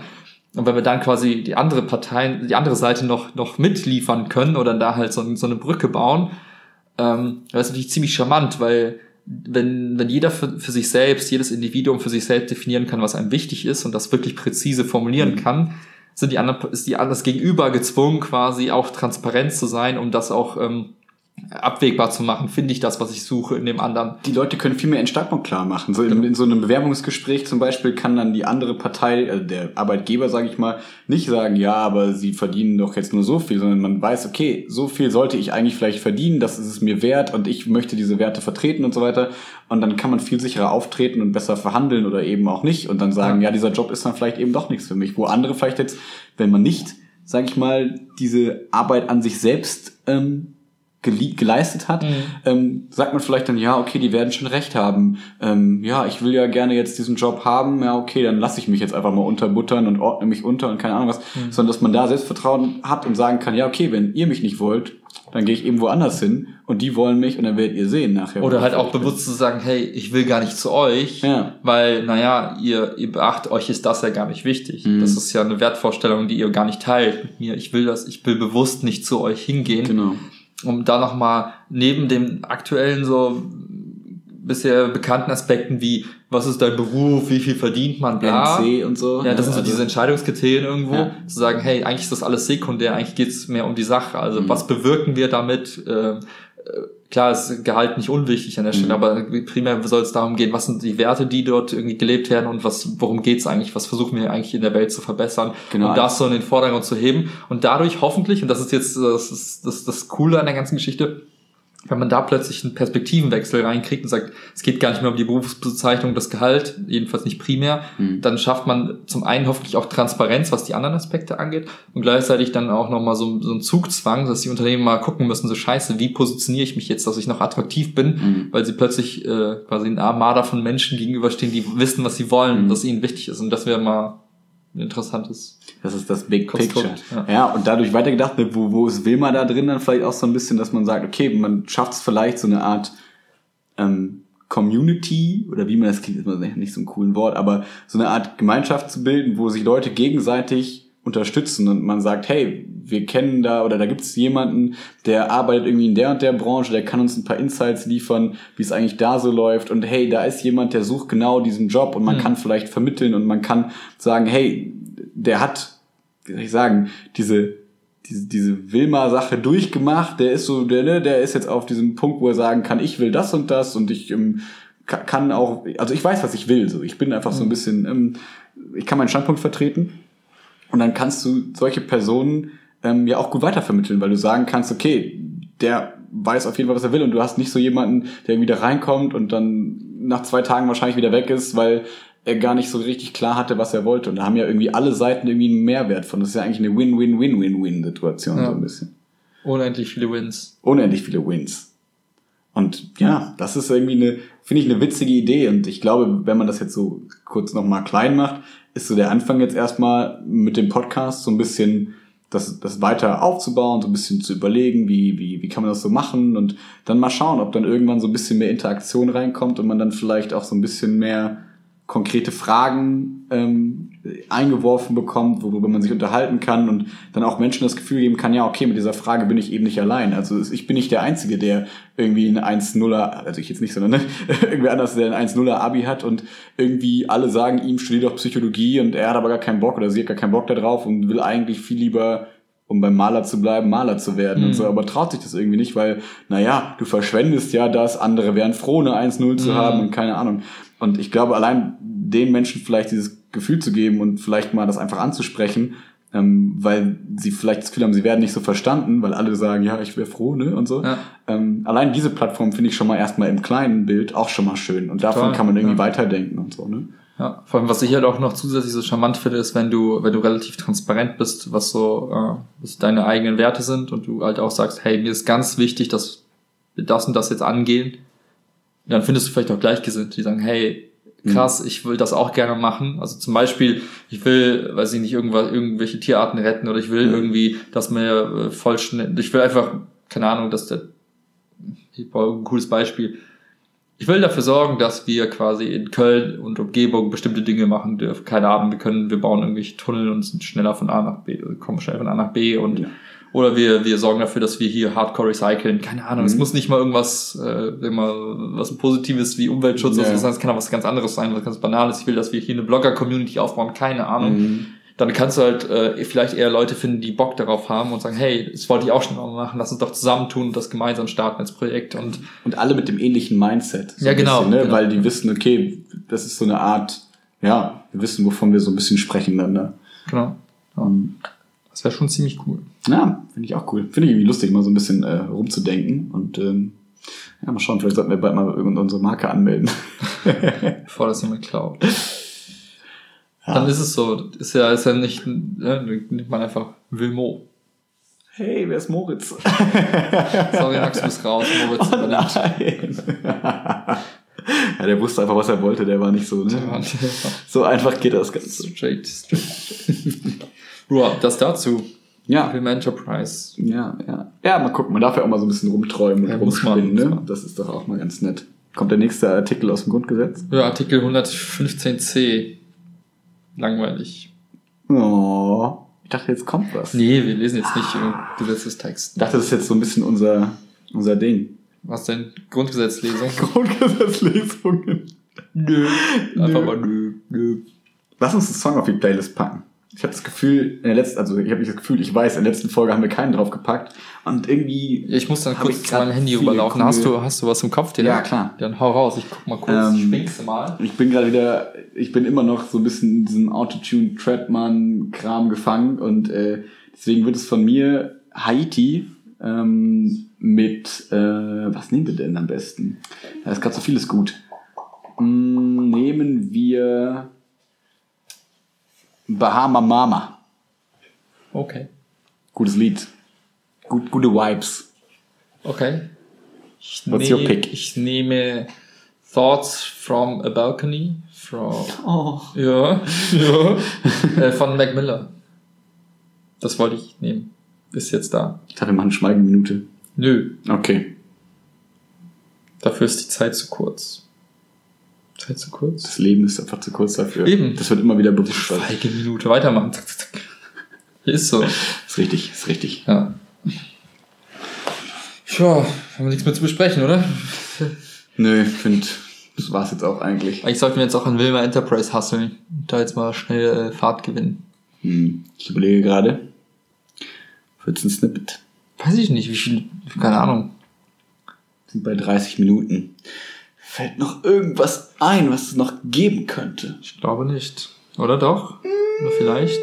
Und wenn wir dann quasi die andere Parteien, die andere Seite noch, noch mitliefern können oder da halt so, so eine Brücke bauen, ähm, das ist natürlich ziemlich charmant, weil wenn, wenn jeder für, für sich selbst, jedes Individuum für sich selbst definieren kann, was einem wichtig ist und das wirklich präzise formulieren
Mhm.
kann, sind die anderen, ist die das Gegenüber gezwungen, quasi auch transparent zu sein, um das auch ähm, abwägbar zu machen. Finde ich das, was ich suche in dem anderen?
die Leute können viel mehr Standpunkt klar machen. So in, in so einem Bewerbungsgespräch zum Beispiel kann dann die andere Partei, also der Arbeitgeber, sage ich mal, nicht sagen, ja, aber sie verdienen doch jetzt nur so viel, sondern man weiß, okay, so viel sollte ich eigentlich vielleicht verdienen, das ist es mir wert und ich möchte diese Werte vertreten und so weiter. Und dann kann man viel sicherer auftreten und besser verhandeln oder eben auch nicht und dann sagen, ja, dieser Job ist dann vielleicht eben doch nichts für mich. Wo andere vielleicht jetzt, wenn man nicht, sage ich mal, diese Arbeit an sich selbst ähm, geleistet hat, ähm, sagt man vielleicht dann, ja, okay, die werden schon recht haben. Ähm, ja, ich will ja gerne jetzt diesen Job haben, ja, okay, dann lasse ich mich jetzt einfach mal unterbuttern und ordne mich unter und keine Ahnung was, sondern dass man da Selbstvertrauen hat und sagen kann, ja, okay, wenn ihr mich nicht wollt, dann gehe ich eben woanders hin und die wollen mich und dann werdet ihr sehen nachher.
Oder halt auch bewusst zu sagen, hey, ich will gar nicht zu euch,
Ja.
weil, naja, ihr, ihr beachtet, euch ist das ja gar nicht wichtig.
Mhm.
Das ist ja eine Wertvorstellung, die ihr gar nicht teilt mit mir. Ich will das, ich will bewusst nicht zu euch hingehen.
Genau.
Um da nochmal neben dem aktuellen so bisher bekannten Aspekten wie, was ist dein Beruf, wie viel verdient man, bla.
NC und so.
Ja, das sind so
Also-
diese Entscheidungskriterien irgendwo,
Ja.
zu sagen, hey, eigentlich ist das alles sekundär, eigentlich geht's mehr um die Sache. Also
Mhm.
was bewirken wir damit? Äh, äh, klar ist Gehalt nicht unwichtig an der Stelle,
Mhm.
aber primär soll es darum gehen, was sind die Werte, die dort irgendwie gelebt werden und was, worum geht's eigentlich, was versuchen wir eigentlich in der Welt zu verbessern,
Genau.
um das so in den Vordergrund zu heben und dadurch hoffentlich, und das ist jetzt das, ist, das, das Coole an der ganzen Geschichte, wenn man da plötzlich einen Perspektivenwechsel reinkriegt und sagt, es geht gar nicht mehr um die Berufsbezeichnung, das Gehalt, jedenfalls nicht primär,
Mhm.
dann schafft man zum einen hoffentlich auch Transparenz, was die anderen Aspekte angeht und gleichzeitig dann auch nochmal so, so einen Zugzwang, dass die Unternehmen mal gucken müssen, so scheiße, wie positioniere ich mich jetzt, dass ich noch attraktiv bin,
Mhm.
weil sie plötzlich äh, quasi ein Armada von Menschen gegenüberstehen, die wissen, was sie wollen,
Mhm.
was ihnen wichtig ist und das wäre mal ein interessantes
Das ist das Big Picture.
ja.
Ja. und dadurch weitergedacht, wo, wo ist Wilma da drin dann vielleicht auch so ein bisschen, dass man sagt, okay, man schafft es vielleicht so eine Art ähm, Community oder wie man das klingt, ist immer nicht so ein coolen Wort, aber so eine Art Gemeinschaft zu bilden, wo sich Leute gegenseitig unterstützen und man sagt, hey, wir kennen da oder da gibt es jemanden, der arbeitet irgendwie in der und der Branche, der kann uns ein paar Insights liefern, wie es eigentlich da so läuft und hey, da ist jemand, der sucht genau diesen Job und man
Mhm.
kann vielleicht vermitteln und man kann sagen, hey, der hat, wie soll ich sagen, diese diese, diese Wilma-Sache durchgemacht, der ist so, der, ne, der ist jetzt auf diesem Punkt, wo er sagen kann, ich will das und das und ich ähm, ka- kann auch, also ich weiß, was ich will, so. Ich bin einfach so ein bisschen, ähm, ich kann meinen Standpunkt vertreten und dann kannst du solche Personen ähm, ja auch gut weitervermitteln, weil du sagen kannst, okay, der weiß auf jeden Fall, was er will und du hast nicht so jemanden, der irgendwie da reinkommt und dann nach zwei Tagen wahrscheinlich wieder weg ist, weil er gar nicht so richtig klar hatte, was er wollte. Und da haben ja irgendwie alle Seiten irgendwie einen Mehrwert von. Das ist ja eigentlich eine Win-Win-Win-Win-Win-Situation
Ja.
so ein bisschen.
Unendlich viele Wins.
Unendlich viele Wins. Und ja, das ist irgendwie eine, finde ich, eine witzige Idee. Und ich glaube, wenn man das jetzt so kurz nochmal klein macht, ist so der Anfang jetzt erstmal mit dem Podcast so ein bisschen das, das weiter aufzubauen, so ein bisschen zu überlegen, wie, wie, wie kann man das so machen und dann mal schauen, ob dann irgendwann so ein bisschen mehr Interaktion reinkommt und man dann vielleicht auch so ein bisschen mehr konkrete Fragen ähm, eingeworfen bekommt, worüber man sich unterhalten kann und dann auch Menschen das Gefühl geben kann, ja, okay, mit dieser Frage bin ich eben nicht allein. Also ich bin nicht der Einzige, der irgendwie ein 1-0er, also ich jetzt nicht, sondern ne, irgendwie anders, der ein 1-0er Abi hat und irgendwie alle sagen ihm, studier doch Psychologie und er hat aber gar keinen Bock oder sie hat gar keinen Bock da drauf und will eigentlich viel lieber um beim Maler zu bleiben, Maler zu werden und so, aber traut sich das irgendwie nicht, weil, naja, du verschwendest ja das, andere wären froh, eine 1-0 zu
Mhm.
haben und keine Ahnung. Und ich glaube, allein den Menschen vielleicht dieses Gefühl zu geben und vielleicht mal das einfach anzusprechen, ähm, weil sie vielleicht das Gefühl haben, sie werden nicht so verstanden, weil alle sagen, ja, ich wäre froh, ne, und so.
Ja.
Ähm, allein diese Plattform finde ich schon mal erstmal im kleinen Bild auch schon mal schön. Und davon
Total,
kann man irgendwie
ja.
weiterdenken und so, ne?
Ja, vor allem, was ich halt auch noch zusätzlich so charmant finde, ist, wenn du, wenn du relativ transparent bist, was so, äh, was deine eigenen Werte sind und du halt auch sagst, hey, mir ist ganz wichtig, dass wir das und das jetzt angehen, dann findest du vielleicht auch Gleichgesinnte, die sagen, hey, krass, ich will das auch gerne machen. Also zum Beispiel, ich will, weiß ich nicht, irgendwas, irgendwelche Tierarten retten oder ich will
Mhm.
irgendwie, dass mir äh, voll schnell, ich will einfach, keine Ahnung, dass der, ich brauche ein cooles Beispiel. Ich will dafür sorgen, dass wir quasi in Köln und Umgebung bestimmte Dinge machen dürfen. Keine Ahnung, wir können, wir bauen irgendwelche Tunnel und sind schneller von A nach B, kommen schnell von A nach B und
Ja.
Oder wir, wir sorgen dafür, dass wir hier Hardcore recyceln. Keine Ahnung, es
Mhm.
muss nicht mal irgendwas, äh, immer was Positives wie Umweltschutz
Ja.
oder so. Es kann auch was ganz anderes sein, was ganz Banales. Ich will, dass wir hier eine Blogger-Community aufbauen. Keine Ahnung
Mhm.
dann kannst du halt äh, vielleicht eher Leute finden, die Bock darauf haben und sagen, hey, das wollte ich auch schon mal machen, lass uns doch zusammentun und das gemeinsam starten als Projekt und
Und alle mit dem ähnlichen Mindset. so
Ja, genau,
Bisschen, ne?
genau.
Weil die wissen, okay, das ist so eine Art, ja, wir wissen, wovon wir so ein bisschen sprechen dann, ne?
genau.
Und
Das wäre schon ziemlich cool.
Ja, finde ich auch cool. Finde ich irgendwie lustig, mal so ein bisschen äh, rumzudenken. Und ähm, ja, mal schauen, vielleicht sollten wir bald mal irgend- unsere Marke anmelden.
Bevor das jemand klaut.
Ja.
Dann ist es so, ist ja, ist ja nicht, ne, nimmt man einfach Wilmo.
Hey, wer ist Moritz?
Sorry, Max, du bist raus, Moritz
Oh nein. ja, der wusste einfach, was er wollte. Der war nicht so. Ne? So einfach geht das Ganze.
Straight, straight, straight. Bro, das dazu.
Ja,
Film Enterprise.
ja, ja. Ja, mal gucken. Man darf ja auch mal so ein bisschen rumträumen und
Ja,
rumspinnen. Ne? Das ist doch auch mal ganz nett. Kommt der nächste Artikel aus dem Grundgesetz?
Ja, Artikel 115c. Langweilig.
Oh, ich dachte, jetzt kommt was.
Nee, wir lesen jetzt nicht äh, Gesetzestext.
Ich dachte, das ist jetzt so ein bisschen unser, unser Ding.
Was denn? Grundgesetzlesung?
Grundgesetzlesungen.
Nö. Einfach
Nö.
mal nö, nö.
Lass uns einen Song auf die Playlist packen. Ich habe das Gefühl, in der letzten, also ich habe nicht das Gefühl, ich weiß, in der letzten Folge haben wir keinen drauf gepackt. Und irgendwie.
Ich muss dann kurz meinem Handy rüberlaufen.
coole-
Hast du, hast du was im Kopf? Den
Ja, klar.
Dann hau raus. Ich guck mal kurz.
Ähm,
Schwingst du mal?
Ich bin gerade wieder, ich bin immer noch so ein bisschen in diesem Autotune Treadman Kram gefangen und äh, deswegen wird es von mir Haiti ähm, mit, äh, was nehmen wir denn am besten? Da ist gerade so vieles gut. Mm, nehmen wir Bahama Mama.
Okay.
Gutes Lied. Gut, gute Vibes.
Okay. Ich,
What's your pick?
ich nehme Thoughts from a Balcony. From,
Oh.
ja, ja. äh, von Mac Miller. Das wollte ich nehmen. Ist jetzt da.
Ich dachte, wir machen eine Schweigeminute.
Nö,
Okay.
dafür ist die Zeit zu kurz. Zeit zu kurz.
Das Leben ist einfach zu kurz dafür.
Eben.
Das wird immer wieder bewusst.
Feige Minute weitermachen. Zack, zack, zack. Ist so.
Ist richtig, ist richtig.
Ja. Tja, haben wir nichts mehr zu besprechen, oder?
Nö, ich finde, das war's jetzt auch eigentlich.
Eigentlich sollten wir jetzt auch an Wilma Enterprise hasseln und da jetzt mal schnell äh, Fahrt gewinnen.
Hm, ich überlege gerade. 14 Snippet.
Weiß ich nicht, wie viel, keine Ahnung.
Sind bei 30 Minuten. Fällt noch irgendwas ein, was es noch geben könnte?
Ich glaube nicht. Oder doch? Oder vielleicht?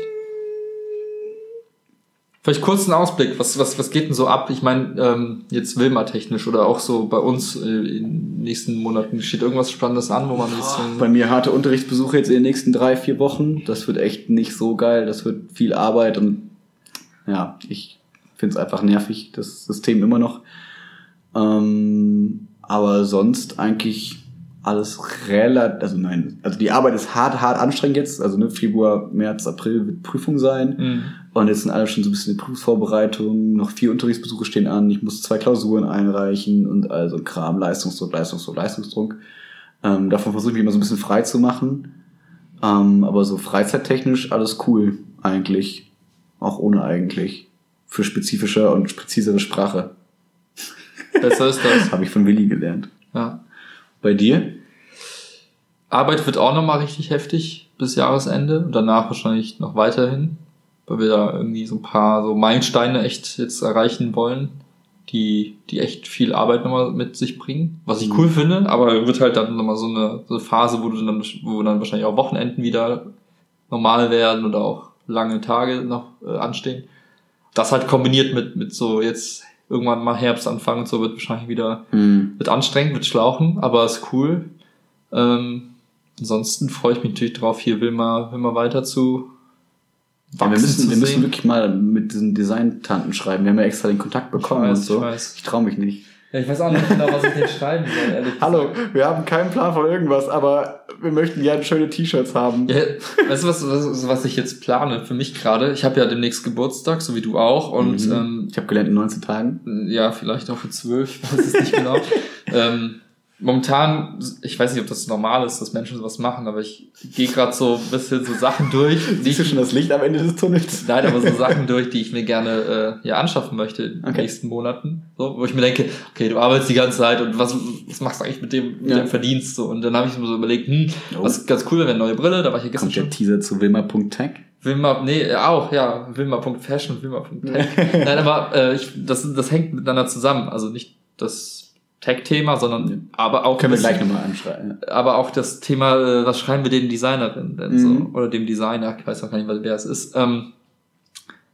Vielleicht kurz einen Ausblick, was, was, was geht denn so ab? Ich meine, ähm, jetzt Wilma-technisch oder auch so bei uns äh, in den nächsten Monaten steht irgendwas Spannendes an, wo man jetzt so
Bei mir harte Unterrichtsbesuche jetzt in den nächsten drei, vier Wochen. Das wird echt nicht so geil. Das wird viel Arbeit und ja, ich finde es einfach nervig, das System immer noch. Ähm, aber sonst eigentlich alles relativ, also nein, also die Arbeit ist hart, hart anstrengend jetzt. Also ne, Februar, März, April wird Prüfung sein.
Mhm.
Und jetzt sind alle schon so ein bisschen in Prüfungsvorbereitung, noch vier Unterrichtsbesuche stehen an, ich muss zwei Klausuren einreichen und also Kram, Leistungsdruck, Leistungsdruck, Leistungsdruck. Ähm, davon versuche ich mich immer so ein bisschen frei zu machen. Ähm, aber so freizeittechnisch alles cool, eigentlich. Auch ohne eigentlich. Für spezifische und präzisere Sprache.
Besser ist das.
Habe ich von Willi gelernt.
Ja.
Bei dir?
Arbeit wird auch nochmal richtig heftig bis Jahresende und danach wahrscheinlich noch weiterhin, weil wir da irgendwie so ein paar so Meilensteine echt jetzt erreichen wollen, die, die echt viel Arbeit nochmal mit sich bringen, was ich cool finde, aber wird halt dann nochmal so eine, so eine Phase, wo du dann, wo dann wahrscheinlich auch Wochenenden wieder normal werden oder auch lange Tage noch äh, anstehen. Das halt kombiniert mit, mit so jetzt irgendwann mal Herbst anfangen und so wird wahrscheinlich wieder
Hm.
wird anstrengend, wird schlauchen, aber ist cool. Ähm, ansonsten freue ich mich natürlich drauf, hier Wilma, Wilma weiter zu
Ja, wir müssen, wir müssen wirklich mal mit diesen Design-Tanten schreiben. Wir haben ja extra den Kontakt bekommen
weiß,
und so.
ich weiß.
Ich traue mich nicht.
Ja, ich weiß auch nicht genau, was ich denn schreiben soll, ehrlich
Hallo, wir haben keinen Plan von irgendwas, aber wir möchten gerne schöne T-Shirts haben.
Ja, weißt du, was, was, was ich jetzt plane für mich gerade? Ich habe ja demnächst Geburtstag, so wie du auch. Und
Mhm.
ähm,
Ich habe gelernt in 19 Tagen.
ja, vielleicht auch für zwölf, ich weiß es nicht genau. ähm, momentan, ich weiß nicht, ob das normal ist, dass Menschen sowas machen, aber ich gehe gerade so ein bisschen so Sachen durch, die
Siehst du schon das Licht am Ende des Tunnels?
Nein, aber so Sachen durch, die ich mir gerne äh, ja, anschaffen möchte in den
Okay.
nächsten Monaten. So, wo ich mir denke, okay, du arbeitest die ganze Zeit und was, was machst du eigentlich mit dem, mit
Ja.
dem Verdienst? So, und dann habe ich mir so überlegt, hm,
Oh.
was ganz cool wäre, eine neue Brille, da war ich ja gestern
Kommt der
schon.
Teaser zu wilma.tech?
Wilma, nee, äh, auch, ja, Wilma.fashion, Wilma.tech. Nein, aber äh, ich, das, das hängt miteinander zusammen. Also nicht das Tech-Thema, sondern aber auch
Können wir
das-
gleich nochmal anschreiben.
aber auch das Thema, äh, was schreiben wir den Designerin denn
Mhm.
so? Oder dem Designer, ich weiß auch gar nicht, wer es ist. Ähm,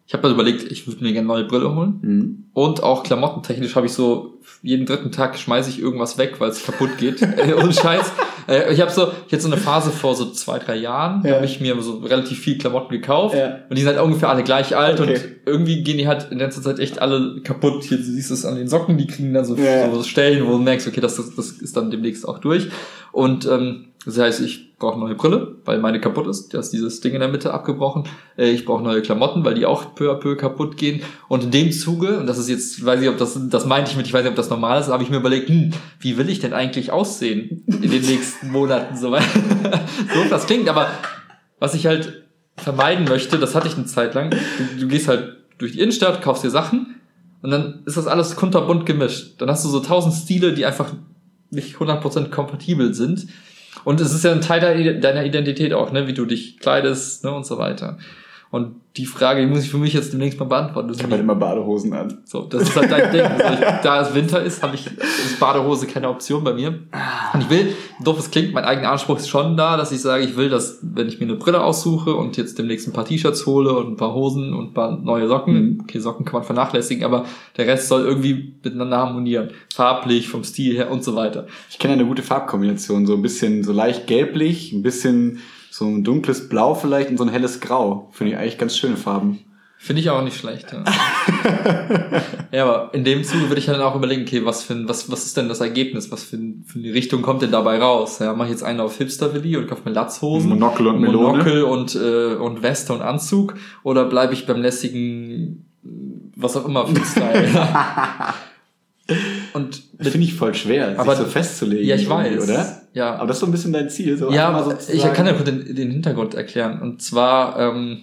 ich habe mir überlegt, ich würde mir gerne neue Brille holen.
Mhm.
Und auch klamottentechnisch habe ich so, jeden dritten Tag schmeiße ich irgendwas weg, weil es kaputt geht. Äh, Ohne Scheiß. Äh, ich habe so, ich hatte so eine Phase vor so zwei, drei Jahren, da
Ja.
habe ich mir so relativ viel Klamotten gekauft.
Ja.
Und die sind halt ungefähr alle gleich alt
Okay.
und irgendwie gehen die halt in letzter Zeit echt alle kaputt. Hier, du siehst es an den Socken, die kriegen dann so,
Ja.
so Stellen, wo du merkst, okay, das, das, das ist dann demnächst auch durch. Und ähm, das heißt, ich brauche neue Brille, weil meine kaputt ist. Da ist dieses Ding in der Mitte abgebrochen. Äh, ich brauche neue Klamotten, weil die auch peu à peu kaputt gehen. Und in dem Zuge, und das ist jetzt, weiß ich, ob das, das meinte ich mit, ich weiß nicht, ob das normal ist, habe ich mir überlegt, hm, wie will ich denn eigentlich aussehen in den nächsten Monaten so so, das klingt, aber was ich halt vermeiden möchte, das hatte ich eine Zeit lang. Du, du gehst halt durch die Innenstadt, kaufst dir Sachen und dann ist das alles kunterbunt gemischt. Dann hast du so tausend Stile, die einfach nicht 100% kompatibel sind. Und es ist ja ein Teil deiner- Identität auch, ne, wie du dich kleidest, ne, und so weiter. Und die Frage, die muss ich für mich jetzt demnächst mal beantworten.
Ich habe halt immer Badehosen an.
so, das ist halt dein Ding. Also ich, da es Winter ist, habe ich ist Badehose keine Option bei mir. Und ich will, doof es klingt, mein eigener Anspruch ist schon da, dass ich sage, ich will, dass, wenn ich mir eine Brille aussuche und jetzt demnächst ein paar T-Shirts hole und ein paar Hosen und ein paar neue Socken,
Mhm.
okay, Socken kann man vernachlässigen, aber der Rest soll irgendwie miteinander harmonieren. Farblich, vom Stil her und so weiter.
Ich kenne eine gute Farbkombination. So ein bisschen so leicht gelblich, ein bisschen so ein dunkles Blau vielleicht und so ein helles Grau. Finde ich eigentlich ganz schöne Farben.
Finde ich auch nicht schlecht. Ja. ja, aber in dem Zuge würde ich dann auch überlegen, okay, was für ein, was, was ist denn das Ergebnis? Was für, ein, für eine Richtung kommt denn dabei raus? Ja, mache ich jetzt einen auf Hipster-Willi und kaufe mir Latzhosen,
Monokel und Melone.
Monokel und, äh, und Weste und Anzug oder bleibe ich beim lässigen, was auch immer Style? Und
Das finde ich voll schwer, sich
Aber-
so festzulegen.
ja, ich weiß.
Oder?
Ja,
Aber das ist so ein bisschen dein Ziel. So
ja, aber ich kann ja kurz den, den Hintergrund erklären. Und zwar, ähm,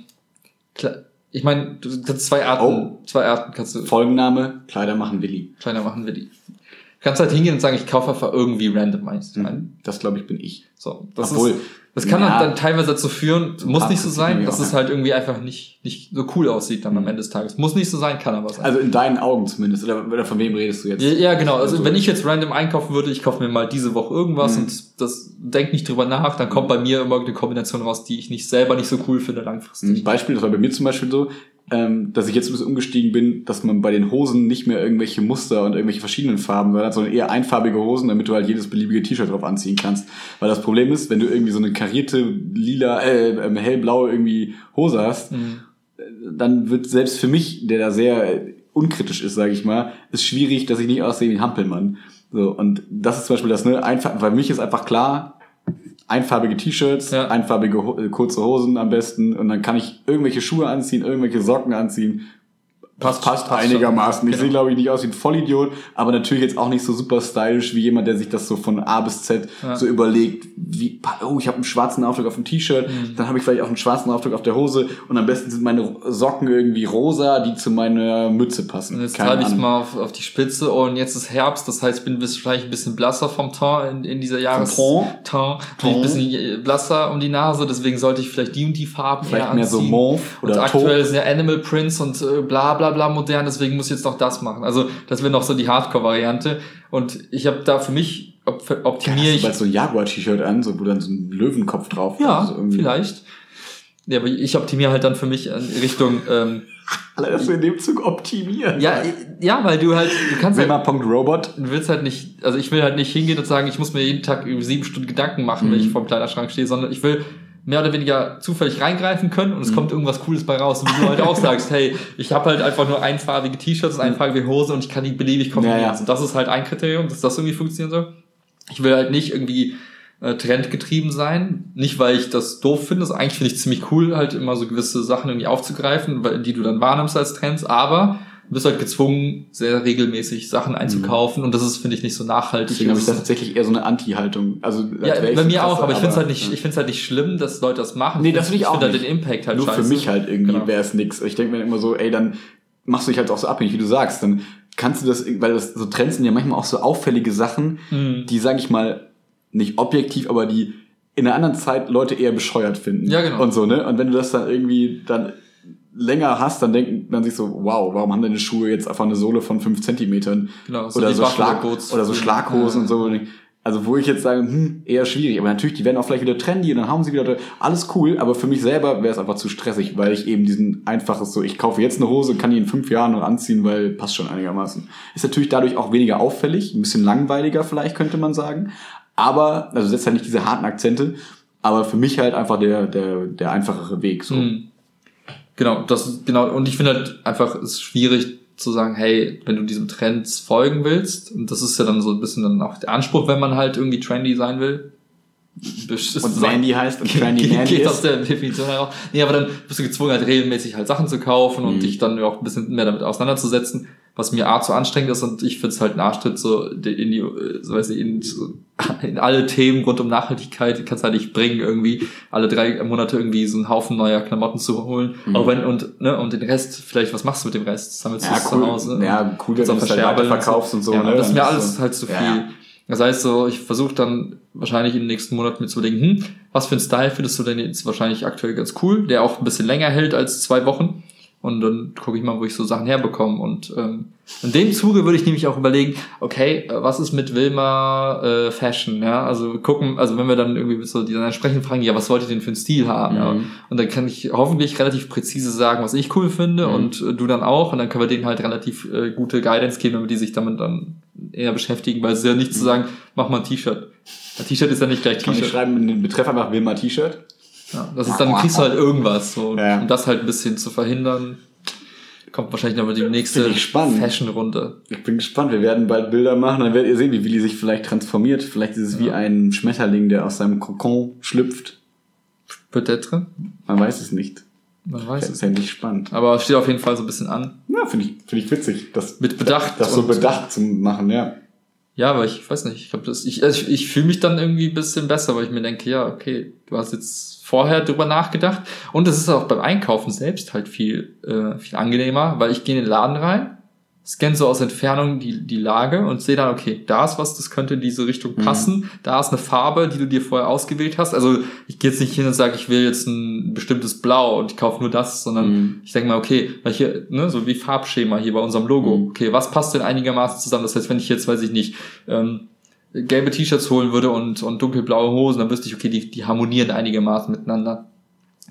ich meine, du kannst zwei Arten,
Oh.
zwei Arten kannst du
Folgenname, Kleider machen Willi.
kleiner machen, Willi. Du kannst halt hingehen und sagen, ich kaufe einfach irgendwie random eins. ein.
Das glaube ich bin ich.
So, das
Obwohl,
ist, das kann
ja.
dann, teilweise dazu führen, muss nicht so sein, dass es halt irgendwie einfach nicht, nicht so cool aussieht dann am Ende des Tages. Muss nicht so sein, kann aber sein.
Also in deinen Augen zumindest. Oder, oder von wem redest du jetzt?
Ja, ja, genau. Also,
Also-
wenn ich jetzt random einkaufen würde, ich kaufe mir mal diese Woche irgendwas
Mhm.
und das denk nicht drüber nach, dann kommt bei mir immer eine Kombination raus, die ich nicht selber nicht so cool finde langfristig.
Ein Beispiel, das war bei mir zum Beispiel so, ähm, dass ich jetzt ein bisschen umgestiegen bin, dass man bei den Hosen nicht mehr irgendwelche Muster und irgendwelche verschiedenen Farben hat, sondern eher einfarbige Hosen, damit du halt jedes beliebige T-Shirt drauf anziehen kannst. Weil das Problem ist, wenn du irgendwie so eine karierte, lila, äh, ähm, hellblaue irgendwie Hose hast,
Mhm.
dann wird selbst für mich, der da sehr unkritisch ist, sage ich mal, ist schwierig, dass ich nicht aussehe wie ein Hampelmann. So, und das ist zum Beispiel das, ne, einfach, weil mich ist einfach klar, einfarbige T-Shirts,
Ja.
einfarbige äh, kurze Hosen am besten und dann kann ich irgendwelche Schuhe anziehen, irgendwelche Socken anziehen. Passt, passt,
passt
einigermaßen. Ich
schon.
sehe, glaube ich, nicht aus wie ein Vollidiot, aber natürlich jetzt auch nicht so super stylisch wie jemand, der sich das so von A bis Z
Ja.
so überlegt, wie, oh, ich habe einen schwarzen Aufdruck auf dem T-Shirt,
Mhm.
dann habe ich vielleicht auch einen schwarzen Aufdruck auf der Hose und am besten sind meine Socken irgendwie rosa, die zu meiner Mütze passen.
Und jetzt treibe ich mal auf, auf die Spitze und jetzt ist Herbst, das heißt, ich bin wahrscheinlich ein bisschen blasser vom Ton in, in dieser Jahres...
Ton?
Ton. Ich ein bisschen blasser um die Nase, deswegen sollte ich vielleicht die und die Farben
Vielleicht
eher
mehr so
anziehen.
Mauve
Und
oder
aktuell
Taupe.
sind ja Animal Prints und äh, bla bla bla modern, deswegen muss ich jetzt noch das machen. Also das wäre noch so die Hardcore-Variante. Und ich habe da für mich op optimiere
Hast
ich
du bald so ein Jaguar-T-Shirt an, so, wo dann so ein Löwenkopf drauf
Ja,
ist, so irgendwie.
vielleicht. Ja, aber ich optimiere halt dann für mich in Richtung, ähm,
Alter, dass wir in dem Zug optimieren.
ja, ja, weil du halt, du kannst halt,
Wilma.robot.
du willst halt nicht, also ich will halt nicht hingehen und sagen, ich muss mir jeden Tag über sieben Stunden Gedanken machen, wenn
Mhm.
ich vor dem Kleiderschrank stehe, sondern ich will mehr oder weniger zufällig reingreifen können und es
Mhm.
kommt irgendwas Cooles bei raus. Und wie du halt auch sagst, hey, ich habe halt einfach nur einfarbige T-Shirts und einfarbige Hose und ich kann die beliebig kombinieren.
Ja, ja.
Und das ist halt ein Kriterium, dass das irgendwie funktionieren soll. Ich will halt nicht irgendwie äh, trendgetrieben sein. Nicht, weil ich das doof finde. Also eigentlich finde ich ziemlich cool, halt immer so gewisse Sachen irgendwie aufzugreifen, die du dann wahrnimmst als Trends. Aber du bist halt gezwungen, sehr regelmäßig Sachen einzukaufen. Und das ist, finde ich, nicht so nachhaltig.
Deswegen habe ich das
Das ist-
tatsächlich eher so eine Anti-Haltung. Also, als
ja,
ich
bei mir auch, aber ich finde es halt nicht,
ja.
ich finde es halt nicht schlimm, dass Leute das machen.
Nee, das finde ich auch
finde halt den Impact halt
Nur
scheiße.
für mich halt irgendwie
Genau.
wäre es nix. Ich denke mir immer so, ey, dann machst du dich halt auch so abhängig, wie du sagst. Dann kannst du das, weil das so Trends sind ja manchmal auch so auffällige Sachen,
Mhm.
die, sag ich mal, nicht objektiv, aber die in einer anderen Zeit Leute eher bescheuert finden.
Ja, genau.
Und so, ne? Und wenn du das dann irgendwie dann länger hast, dann denkt man sich so, wow, warum haben deine Schuhe jetzt einfach eine Sohle von fünf Zentimetern?
Genau, so
oder, so Schlag, oder so Schlaghosen
Ja.
und so. Also wo ich jetzt sage, hm, eher schwierig. Aber natürlich, die werden auch vielleicht wieder trendy und dann haben sie wieder alles cool. Aber für mich selber wäre es einfach zu stressig, weil ich eben diesen einfaches so, ich kaufe jetzt eine Hose, kann die in fünf Jahren noch anziehen, weil passt schon einigermaßen. Ist natürlich dadurch auch weniger auffällig, ein bisschen langweiliger vielleicht, könnte man sagen. Aber, also setzt halt nicht diese harten Akzente, aber für mich halt einfach der, der, der einfachere Weg. So.
Mhm. Genau, das genau, und ich finde halt einfach, es ist schwierig zu sagen, hey, wenn du diesem Trends folgen willst, und das ist ja dann so ein bisschen dann auch der Anspruch, wenn man halt irgendwie trendy sein will.
Und Mandy heißt und
geht,
Mandy
geht aus
ist.
der Definition heraus. Nee, aber dann bist du gezwungen, halt regelmäßig halt Sachen zu kaufen und
Mhm.
dich dann auch ein bisschen mehr damit auseinanderzusetzen, was mir A zu anstrengend ist und ich finde es halt ein Arschtritt so in die, so weiß ich, in, so, in alle Themen rund um Nachhaltigkeit kannst halt nicht bringen, irgendwie alle drei Monate irgendwie so einen Haufen neuer Klamotten zu holen.
Mhm.
Auch wenn, und, ne, und den Rest, vielleicht, was machst du mit dem Rest? Sammelst du
Ja,
es
cool.
zu Hause?
Ja, cool,
Kannst
du es halt weiterverkaufst und so,
Ja,
ne?
das ist mir alles
so-
halt zu viel.
Ja, ja.
Das heißt so, ich versuche dann wahrscheinlich in den nächsten Monaten mir zu überlegen, hm, was für ein Style findest du denn jetzt wahrscheinlich aktuell ganz cool, der auch ein bisschen länger hält als zwei Wochen. Und dann gucke ich mal, wo ich so Sachen herbekomme. Und ähm, in dem Zuge würde ich nämlich auch überlegen, okay, äh, was ist mit Wilma äh, Fashion? Ja, also gucken, also wenn wir dann irgendwie mit so dieser entsprechenden fragen, ja, was wollt ihr denn für einen Stil haben? Ja?
Mhm.
Und dann kann ich hoffentlich relativ präzise sagen, was ich cool finde
Mhm.
und äh, du dann auch. Und dann können wir denen halt relativ äh, gute Guidance geben, damit die sich damit dann eher beschäftigen, weil es ist ja nicht zu sagen, mach mal ein T-Shirt. Ein T-Shirt ist ja nicht gleich
Kann ich
T-Shirt.
schreiben in den Betreff einfach Wilma T-Shirt?
Ja, das ist dann kriegst du halt irgendwas. So.
Ja.
Um das halt ein bisschen zu verhindern, kommt wahrscheinlich aber die nächste. Fashion-Runde.
Ich bin gespannt. Wir werden bald Bilder machen, dann werdet ihr sehen, wie Willi sich vielleicht transformiert. Vielleicht ist es wie ein Schmetterling, der aus seinem Kokon schlüpft.
Peut-être.
Man weiß es nicht.
Man weiß
Das
es.
fände ich spannend.
Aber es steht auf jeden Fall so ein bisschen an.
Ja, finde ich, finde ich witzig, das,
Mit Bedacht.
das so
und-
bedacht zu machen, ja.
Ja, aber ich weiß nicht, das, ich, also ich, ich fühle mich dann irgendwie ein bisschen besser, weil ich mir denke, ja, okay, du hast jetzt vorher drüber nachgedacht. Und es ist auch beim Einkaufen selbst halt viel, äh, viel angenehmer, weil ich gehe in den Laden rein, scanne so aus Entfernung die, die Lage und sehe dann, okay, da ist was, das könnte in diese Richtung passen. Mhm. Da ist eine Farbe, die du dir vorher ausgewählt hast. Also ich gehe jetzt nicht hin und sage, ich will jetzt ein bestimmtes Blau und ich kaufe nur das, sondern mhm. ich denke mal, okay, weil hier, ne, so wie Farbschema hier bei unserem Logo. Mhm. Okay, was passt denn einigermaßen zusammen? Das heißt, wenn ich jetzt, weiß ich nicht, ähm, gelbe T-Shirts holen würde und, und dunkelblaue Hosen, dann wüsste ich, okay, die, die harmonieren einigermaßen miteinander.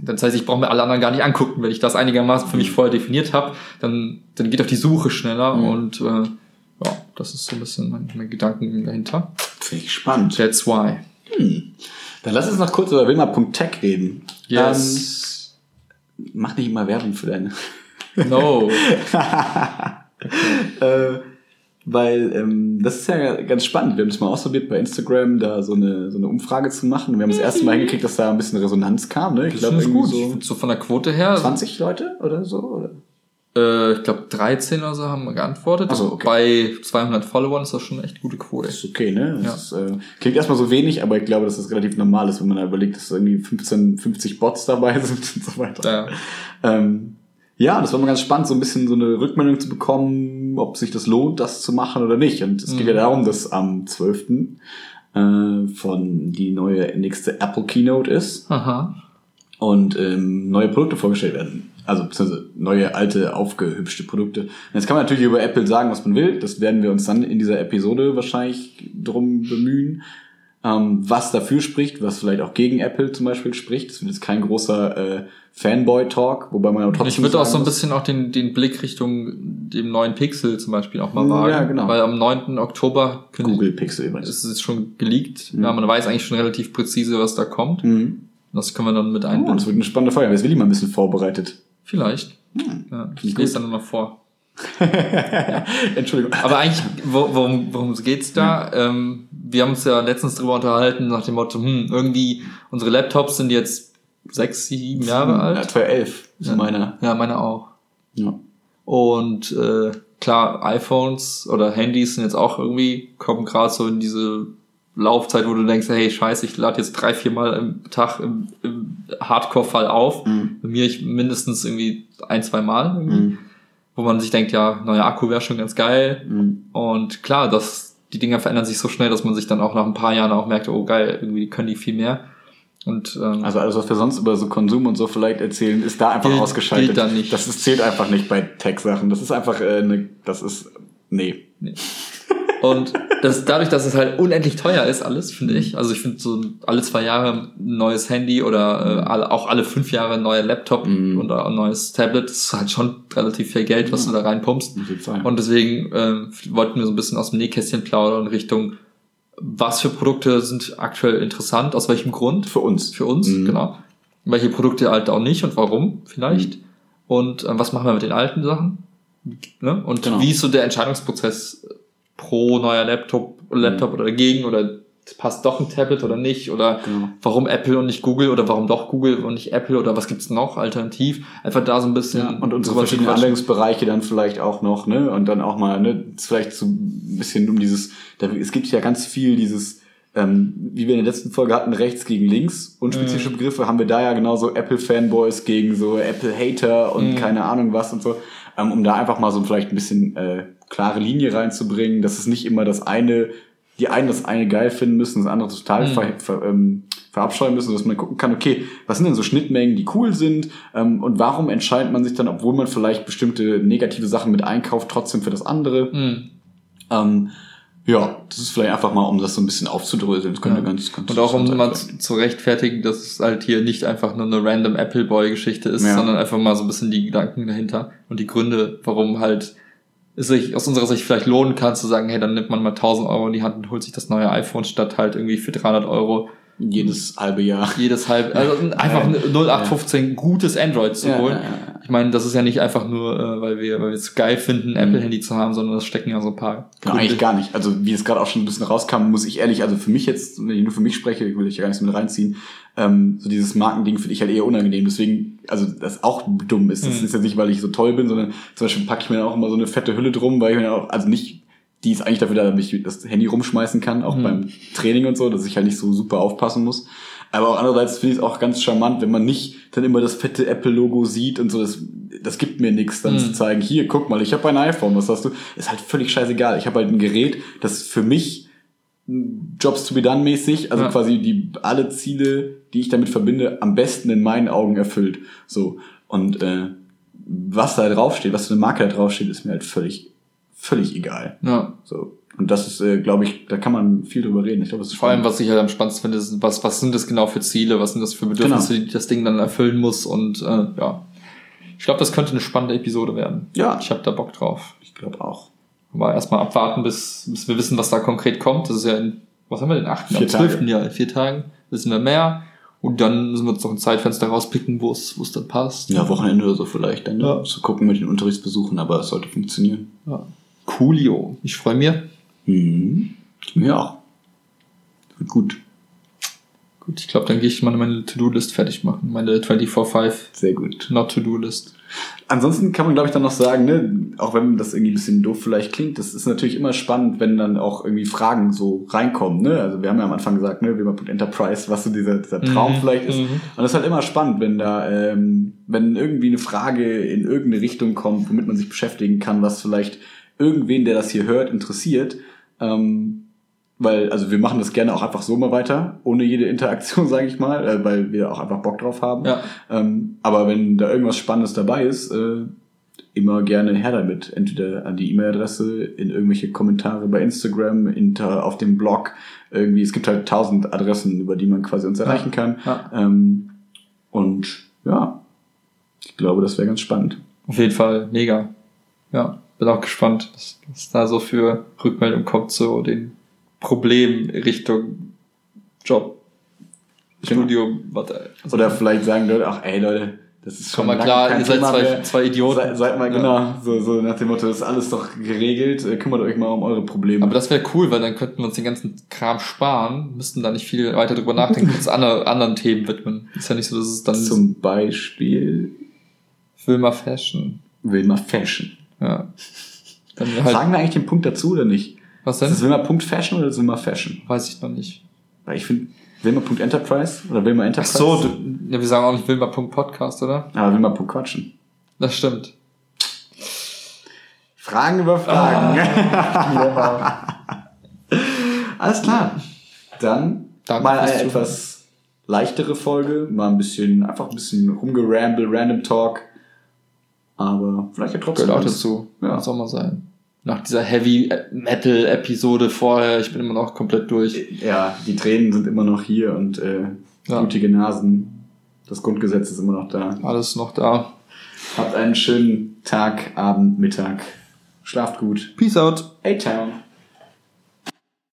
Das heißt, ich brauche mir alle anderen gar nicht angucken. Wenn ich das einigermaßen für mich mhm. vorher definiert habe, dann, dann geht auch die Suche schneller mhm. und äh, ja, das ist so ein bisschen mein, mein Gedanken dahinter.
Finde ich spannend.
That's why.
Hm. Dann lass uns noch kurz über Wilma.tech reden.
Yes.
Ähm, mach nicht immer Werbung für deine.
No.
äh, weil ähm, das ist ja ganz spannend. Wir haben das mal ausprobiert bei Instagram, da so eine, so eine Umfrage zu machen. Wir haben das erste Mal hingekriegt, dass da ein bisschen Resonanz kam. Ne?
Ich glaube, gut. So, so von der Quote her.
20 Leute oder so? Oder?
Äh, ich glaube, 13 oder so haben geantwortet.
Also okay.
Bei 200 Followern ist das schon echt gute Quote.
Das ist okay, ne? Das ja. ist, äh, klingt erstmal so wenig, aber ich glaube, dass das relativ normal ist, wenn man da überlegt, dass irgendwie 15, 50 Bots dabei sind und so weiter. Ja. Ähm, ja, das war mal ganz spannend, so ein bisschen so eine Rückmeldung zu bekommen, ob sich das lohnt, das zu machen oder nicht. Und es mhm. geht ja darum, dass am 12. Äh, von die neue nächste Apple Keynote ist.
Aha.
Und ähm, neue Produkte vorgestellt werden. Also beziehungsweise neue, alte, aufgehübschte Produkte. Und jetzt kann man natürlich über Apple sagen, was man will. Das werden wir uns dann in dieser Episode wahrscheinlich drum bemühen ähm, was dafür spricht, was vielleicht auch gegen Apple zum Beispiel spricht. Das wird jetzt kein großer äh, Fanboy-Talk, wobei man aber
trotzdem. Ich würde auch so ein bisschen auch den, den Blick Richtung dem neuen Pixel zum Beispiel auch mal wagen.
Ja, genau.
Weil am 9. Oktober
Google Pixel übrigens.
ist es schon geleakt. Mhm. Ja, man weiß eigentlich schon relativ präzise, was da kommt. Mhm. Das können wir dann mit einbauen.
Oh, das wird eine spannende Folge. Jetzt will ich mal ein bisschen vorbereitet.
Vielleicht. Mhm. Ja, ich lese dann nur noch vor.
ja. Entschuldigung.
Aber eigentlich, worum, worum geht's da? Ja. Ähm, wir haben uns ja letztens drüber unterhalten, nach dem Motto, hm, irgendwie, unsere Laptops sind jetzt sechs, sieben Jahre alt.
Ja, 12 ist ja. meine.
Ja, meine auch.
Ja.
Und äh, klar, iPhones oder Handys sind jetzt auch irgendwie, kommen gerade so in diese Laufzeit, wo du denkst, hey, scheiße, ich lade jetzt drei, vier Mal im Tag im, im Hardcore-Fall auf. Mhm. Bei mir ich mindestens irgendwie ein, zwei Mal irgendwie. Mhm. Wo man sich denkt, ja, neuer Akku wäre schon ganz geil. Mhm. Und klar, das die Dinger verändern sich so schnell, dass man sich dann auch nach ein paar Jahren auch merkt, oh geil, irgendwie können die viel mehr. Und, ähm,
also alles, was wir sonst über so Konsum und so vielleicht erzählen, ist da einfach gilt, ausgeschaltet.
Gilt da nicht.
Das ist, zählt einfach nicht bei Tech-Sachen. Das ist einfach äh, eine, das ist, nee.
nee. Und das, dadurch, dass es halt unendlich teuer ist, alles, finde ich. Also ich finde so alle zwei Jahre ein neues Handy oder äh, alle, auch alle fünf Jahre ein neuer Laptop mhm. oder ein neues Tablet, das ist halt schon relativ viel Geld, was ja. du da reinpumpst. Und deswegen äh, wollten wir so ein bisschen aus dem Nähkästchen plaudern Richtung, was für Produkte sind aktuell interessant, aus welchem Grund?
Für uns.
Für uns, mhm. genau. Welche Produkte halt auch nicht und warum vielleicht. Mhm. Und äh, was machen wir mit den alten Sachen? Ne? Und genau. wie ist so der Entscheidungsprozess pro neuer Laptop, Laptop mhm. oder dagegen oder passt doch ein Tablet oder nicht oder genau. warum Apple und nicht Google oder warum doch Google und nicht Apple oder was gibt's noch alternativ einfach da so ein bisschen ja,
und unsere verschiedenen Anwendungsbereiche dann vielleicht auch noch ne und dann auch mal ne vielleicht so ein bisschen um dieses es gibt ja ganz viel dieses ähm, wie wir in der letzten Folge hatten, rechts gegen links, unspezifische mhm. Begriffe, haben wir da ja genauso Apple-Fanboys gegen so Apple-Hater und mhm. keine Ahnung was und so, ähm, um da einfach mal so vielleicht ein bisschen äh, klare Linie reinzubringen, dass es nicht immer das eine, die einen das eine geil finden müssen, das andere total mhm. ver, ver, ähm, verabscheuen müssen, dass man gucken kann, okay, was sind denn so Schnittmengen, die cool sind ähm, und warum entscheidet man sich dann, obwohl man vielleicht bestimmte negative Sachen mit einkauft, trotzdem für das andere. Mhm. Ähm, ja, das ist vielleicht einfach mal, um das so ein bisschen aufzudröseln. Das könnte ja. ganz, ganz
Und auch um mal zu, zu, rechtfertigen, dass es halt hier nicht einfach nur eine random Apple Boy Geschichte ist, ja. sondern einfach mal so ein bisschen die Gedanken dahinter und die Gründe, warum halt es sich aus unserer Sicht vielleicht lohnen kann, zu sagen, hey, dann nimmt man mal 1000 Euro in die Hand und holt sich das neue iPhone statt halt irgendwie für 300 Euro.
Jedes halbe Jahr.
Jedes halbe, also einfach ein 0815 ja. gutes Android zu holen. Ja, ich meine, das ist ja nicht einfach nur, äh, weil wir, weil wir es geil finden, ein mhm. Apple-Handy zu haben, sondern das stecken ja so ein paar.
Genau, eigentlich gar nicht. Also wie es gerade auch schon ein bisschen rauskam, muss ich ehrlich, also für mich jetzt, wenn ich nur für mich spreche, ich will ich ja gar nichts mit reinziehen, ähm, so dieses Markending finde ich halt eher unangenehm. Deswegen, also das auch dumm ist. Das mhm. ist ja nicht, weil ich so toll bin, sondern zum Beispiel packe ich mir dann auch immer so eine fette Hülle drum, weil ich mir auch, also nicht die ist eigentlich dafür da, damit ich das Handy rumschmeißen kann, auch
Mhm.
beim Training und so, dass ich halt nicht so super aufpassen muss. Aber auch andererseits finde ich es auch ganz charmant, wenn man nicht dann immer das fette Apple-Logo sieht und so, das, das gibt mir nichts, dann
Mhm.
zu zeigen, hier, guck mal, ich habe ein iPhone, was hast du? Ist halt völlig scheißegal. Ich habe halt ein Gerät, das für mich Jobs to be done mäßig, also
Ja.
quasi die alle Ziele, die ich damit verbinde, am besten in meinen Augen erfüllt. So. Und äh, was da draufsteht, was für eine Marke da draufsteht, ist mir halt völlig, völlig egal.
Ja.
So. Und das ist, äh, glaube ich, da kann man viel drüber reden. Ich glaube, das ist
Vor allem, was ich halt am spannendsten finde, ist, was, was sind das genau für Ziele, was sind das für Bedürfnisse,
Genau.
die das Ding dann erfüllen muss und äh, ja. Ich glaube, das könnte eine spannende Episode werden.
Ja.
Ich habe da Bock drauf.
Ich glaube auch.
Aber erstmal abwarten, bis, bis wir wissen, was da konkret kommt. Das ist ja in, was haben wir den 8.
Vier
am 12.
Tage.
Jahr, in vier Tagen wissen wir mehr. Und dann müssen wir uns noch ein Zeitfenster rauspicken, wo es, wo es dann passt.
Ja, Wochenende oder so vielleicht dann.
Ja.
Ja. Zu gucken mit den Unterrichtsbesuchen, aber es sollte funktionieren.
Ja. Coolio. Ich freue mich.
Mhm. Auch. Wird gut.
Gut, ich glaube, dann gehe ich mal meine To-Do-List fertig machen. Meine 24-5
Sehr gut.
Not-To-Do-List.
Ansonsten kann man, glaube ich, dann noch sagen, ne, auch wenn das irgendwie ein bisschen doof vielleicht klingt, das ist natürlich immer spannend, wenn dann auch irgendwie Fragen so reinkommen. Ne? Also wir haben ja am Anfang gesagt, ne, Enterprise, was so dieser, dieser Traum
Mhm,
vielleicht ist.
mhm.
Und das ist halt immer spannend, wenn da, ähm, wenn irgendwie eine Frage in irgendeine Richtung kommt, womit man sich beschäftigen kann, was vielleicht irgendwen, der das hier hört, interessiert. Ähm, weil, also wir machen das gerne auch einfach so mal weiter, ohne jede Interaktion, sage ich mal, äh, weil wir auch einfach Bock drauf haben.
Ja.
Ähm, aber wenn da irgendwas Spannendes dabei ist, äh, immer gerne her damit. Entweder an die E-Mail-Adresse, in irgendwelche Kommentare bei Instagram, inter, auf dem Blog. Irgendwie, es gibt halt tausend Adressen, über die man quasi uns erreichen kann.
Ja.
Ähm, und ja, ich glaube, das wäre ganz spannend.
Auf jeden Fall mega. Ja, bin auch gespannt, was, was da so für Rückmeldung kommt zu den Problemen Richtung Job, Studium, warte. Also,
Oder vielleicht sagen Leute, ach ey Leute, das ist schon
mal klar, ihr seid zwei, zwei Idioten.
Seid, seid mal
Ja.
genau, so, so nach dem Motto, das ist alles doch geregelt, äh, kümmert euch mal um eure Probleme.
Aber das wäre cool, weil dann könnten wir uns den ganzen Kram sparen, müssten da nicht viel weiter drüber nachdenken, uns andere, anderen Themen widmen. Ist ja nicht so, dass es dann
Zum Beispiel
Wilma Fashion.
Wilma Fashion.
Ja. Dann halt,
Sagen wir eigentlich den Punkt dazu oder nicht?
was
Ist
denn?
das Wilma Punkt Fashion oder ist Wilma Fashion?
Weiß ich noch nicht.
Weil ich finde, Wilma Punkt Enterprise oder Wilma
Ach
Enterprise.
so, du, ja, wir sagen auch nicht Wilma.podcast, oder?
Aber Wilma Punkt Quatschen.
Das stimmt.
Fragen über Fragen. Alles klar. Dann
Danke
mal eine etwas leichtere Folge, mal ein bisschen, einfach ein bisschen rumgeramble, random Talk. Aber vielleicht ja trotzdem.
Gehört auch dazu.
Ja.
Muss auch mal sein. Nach dieser Heavy Metal Episode vorher, ich bin immer noch komplett durch.
Ja, die Tränen sind immer noch hier und äh,
Ja.
blutige Nasen. Das Grundgesetz ist immer noch da.
Alles noch da.
Habt einen schönen Tag, Abend, Mittag. Schlaft gut.
Peace out.
A-Town.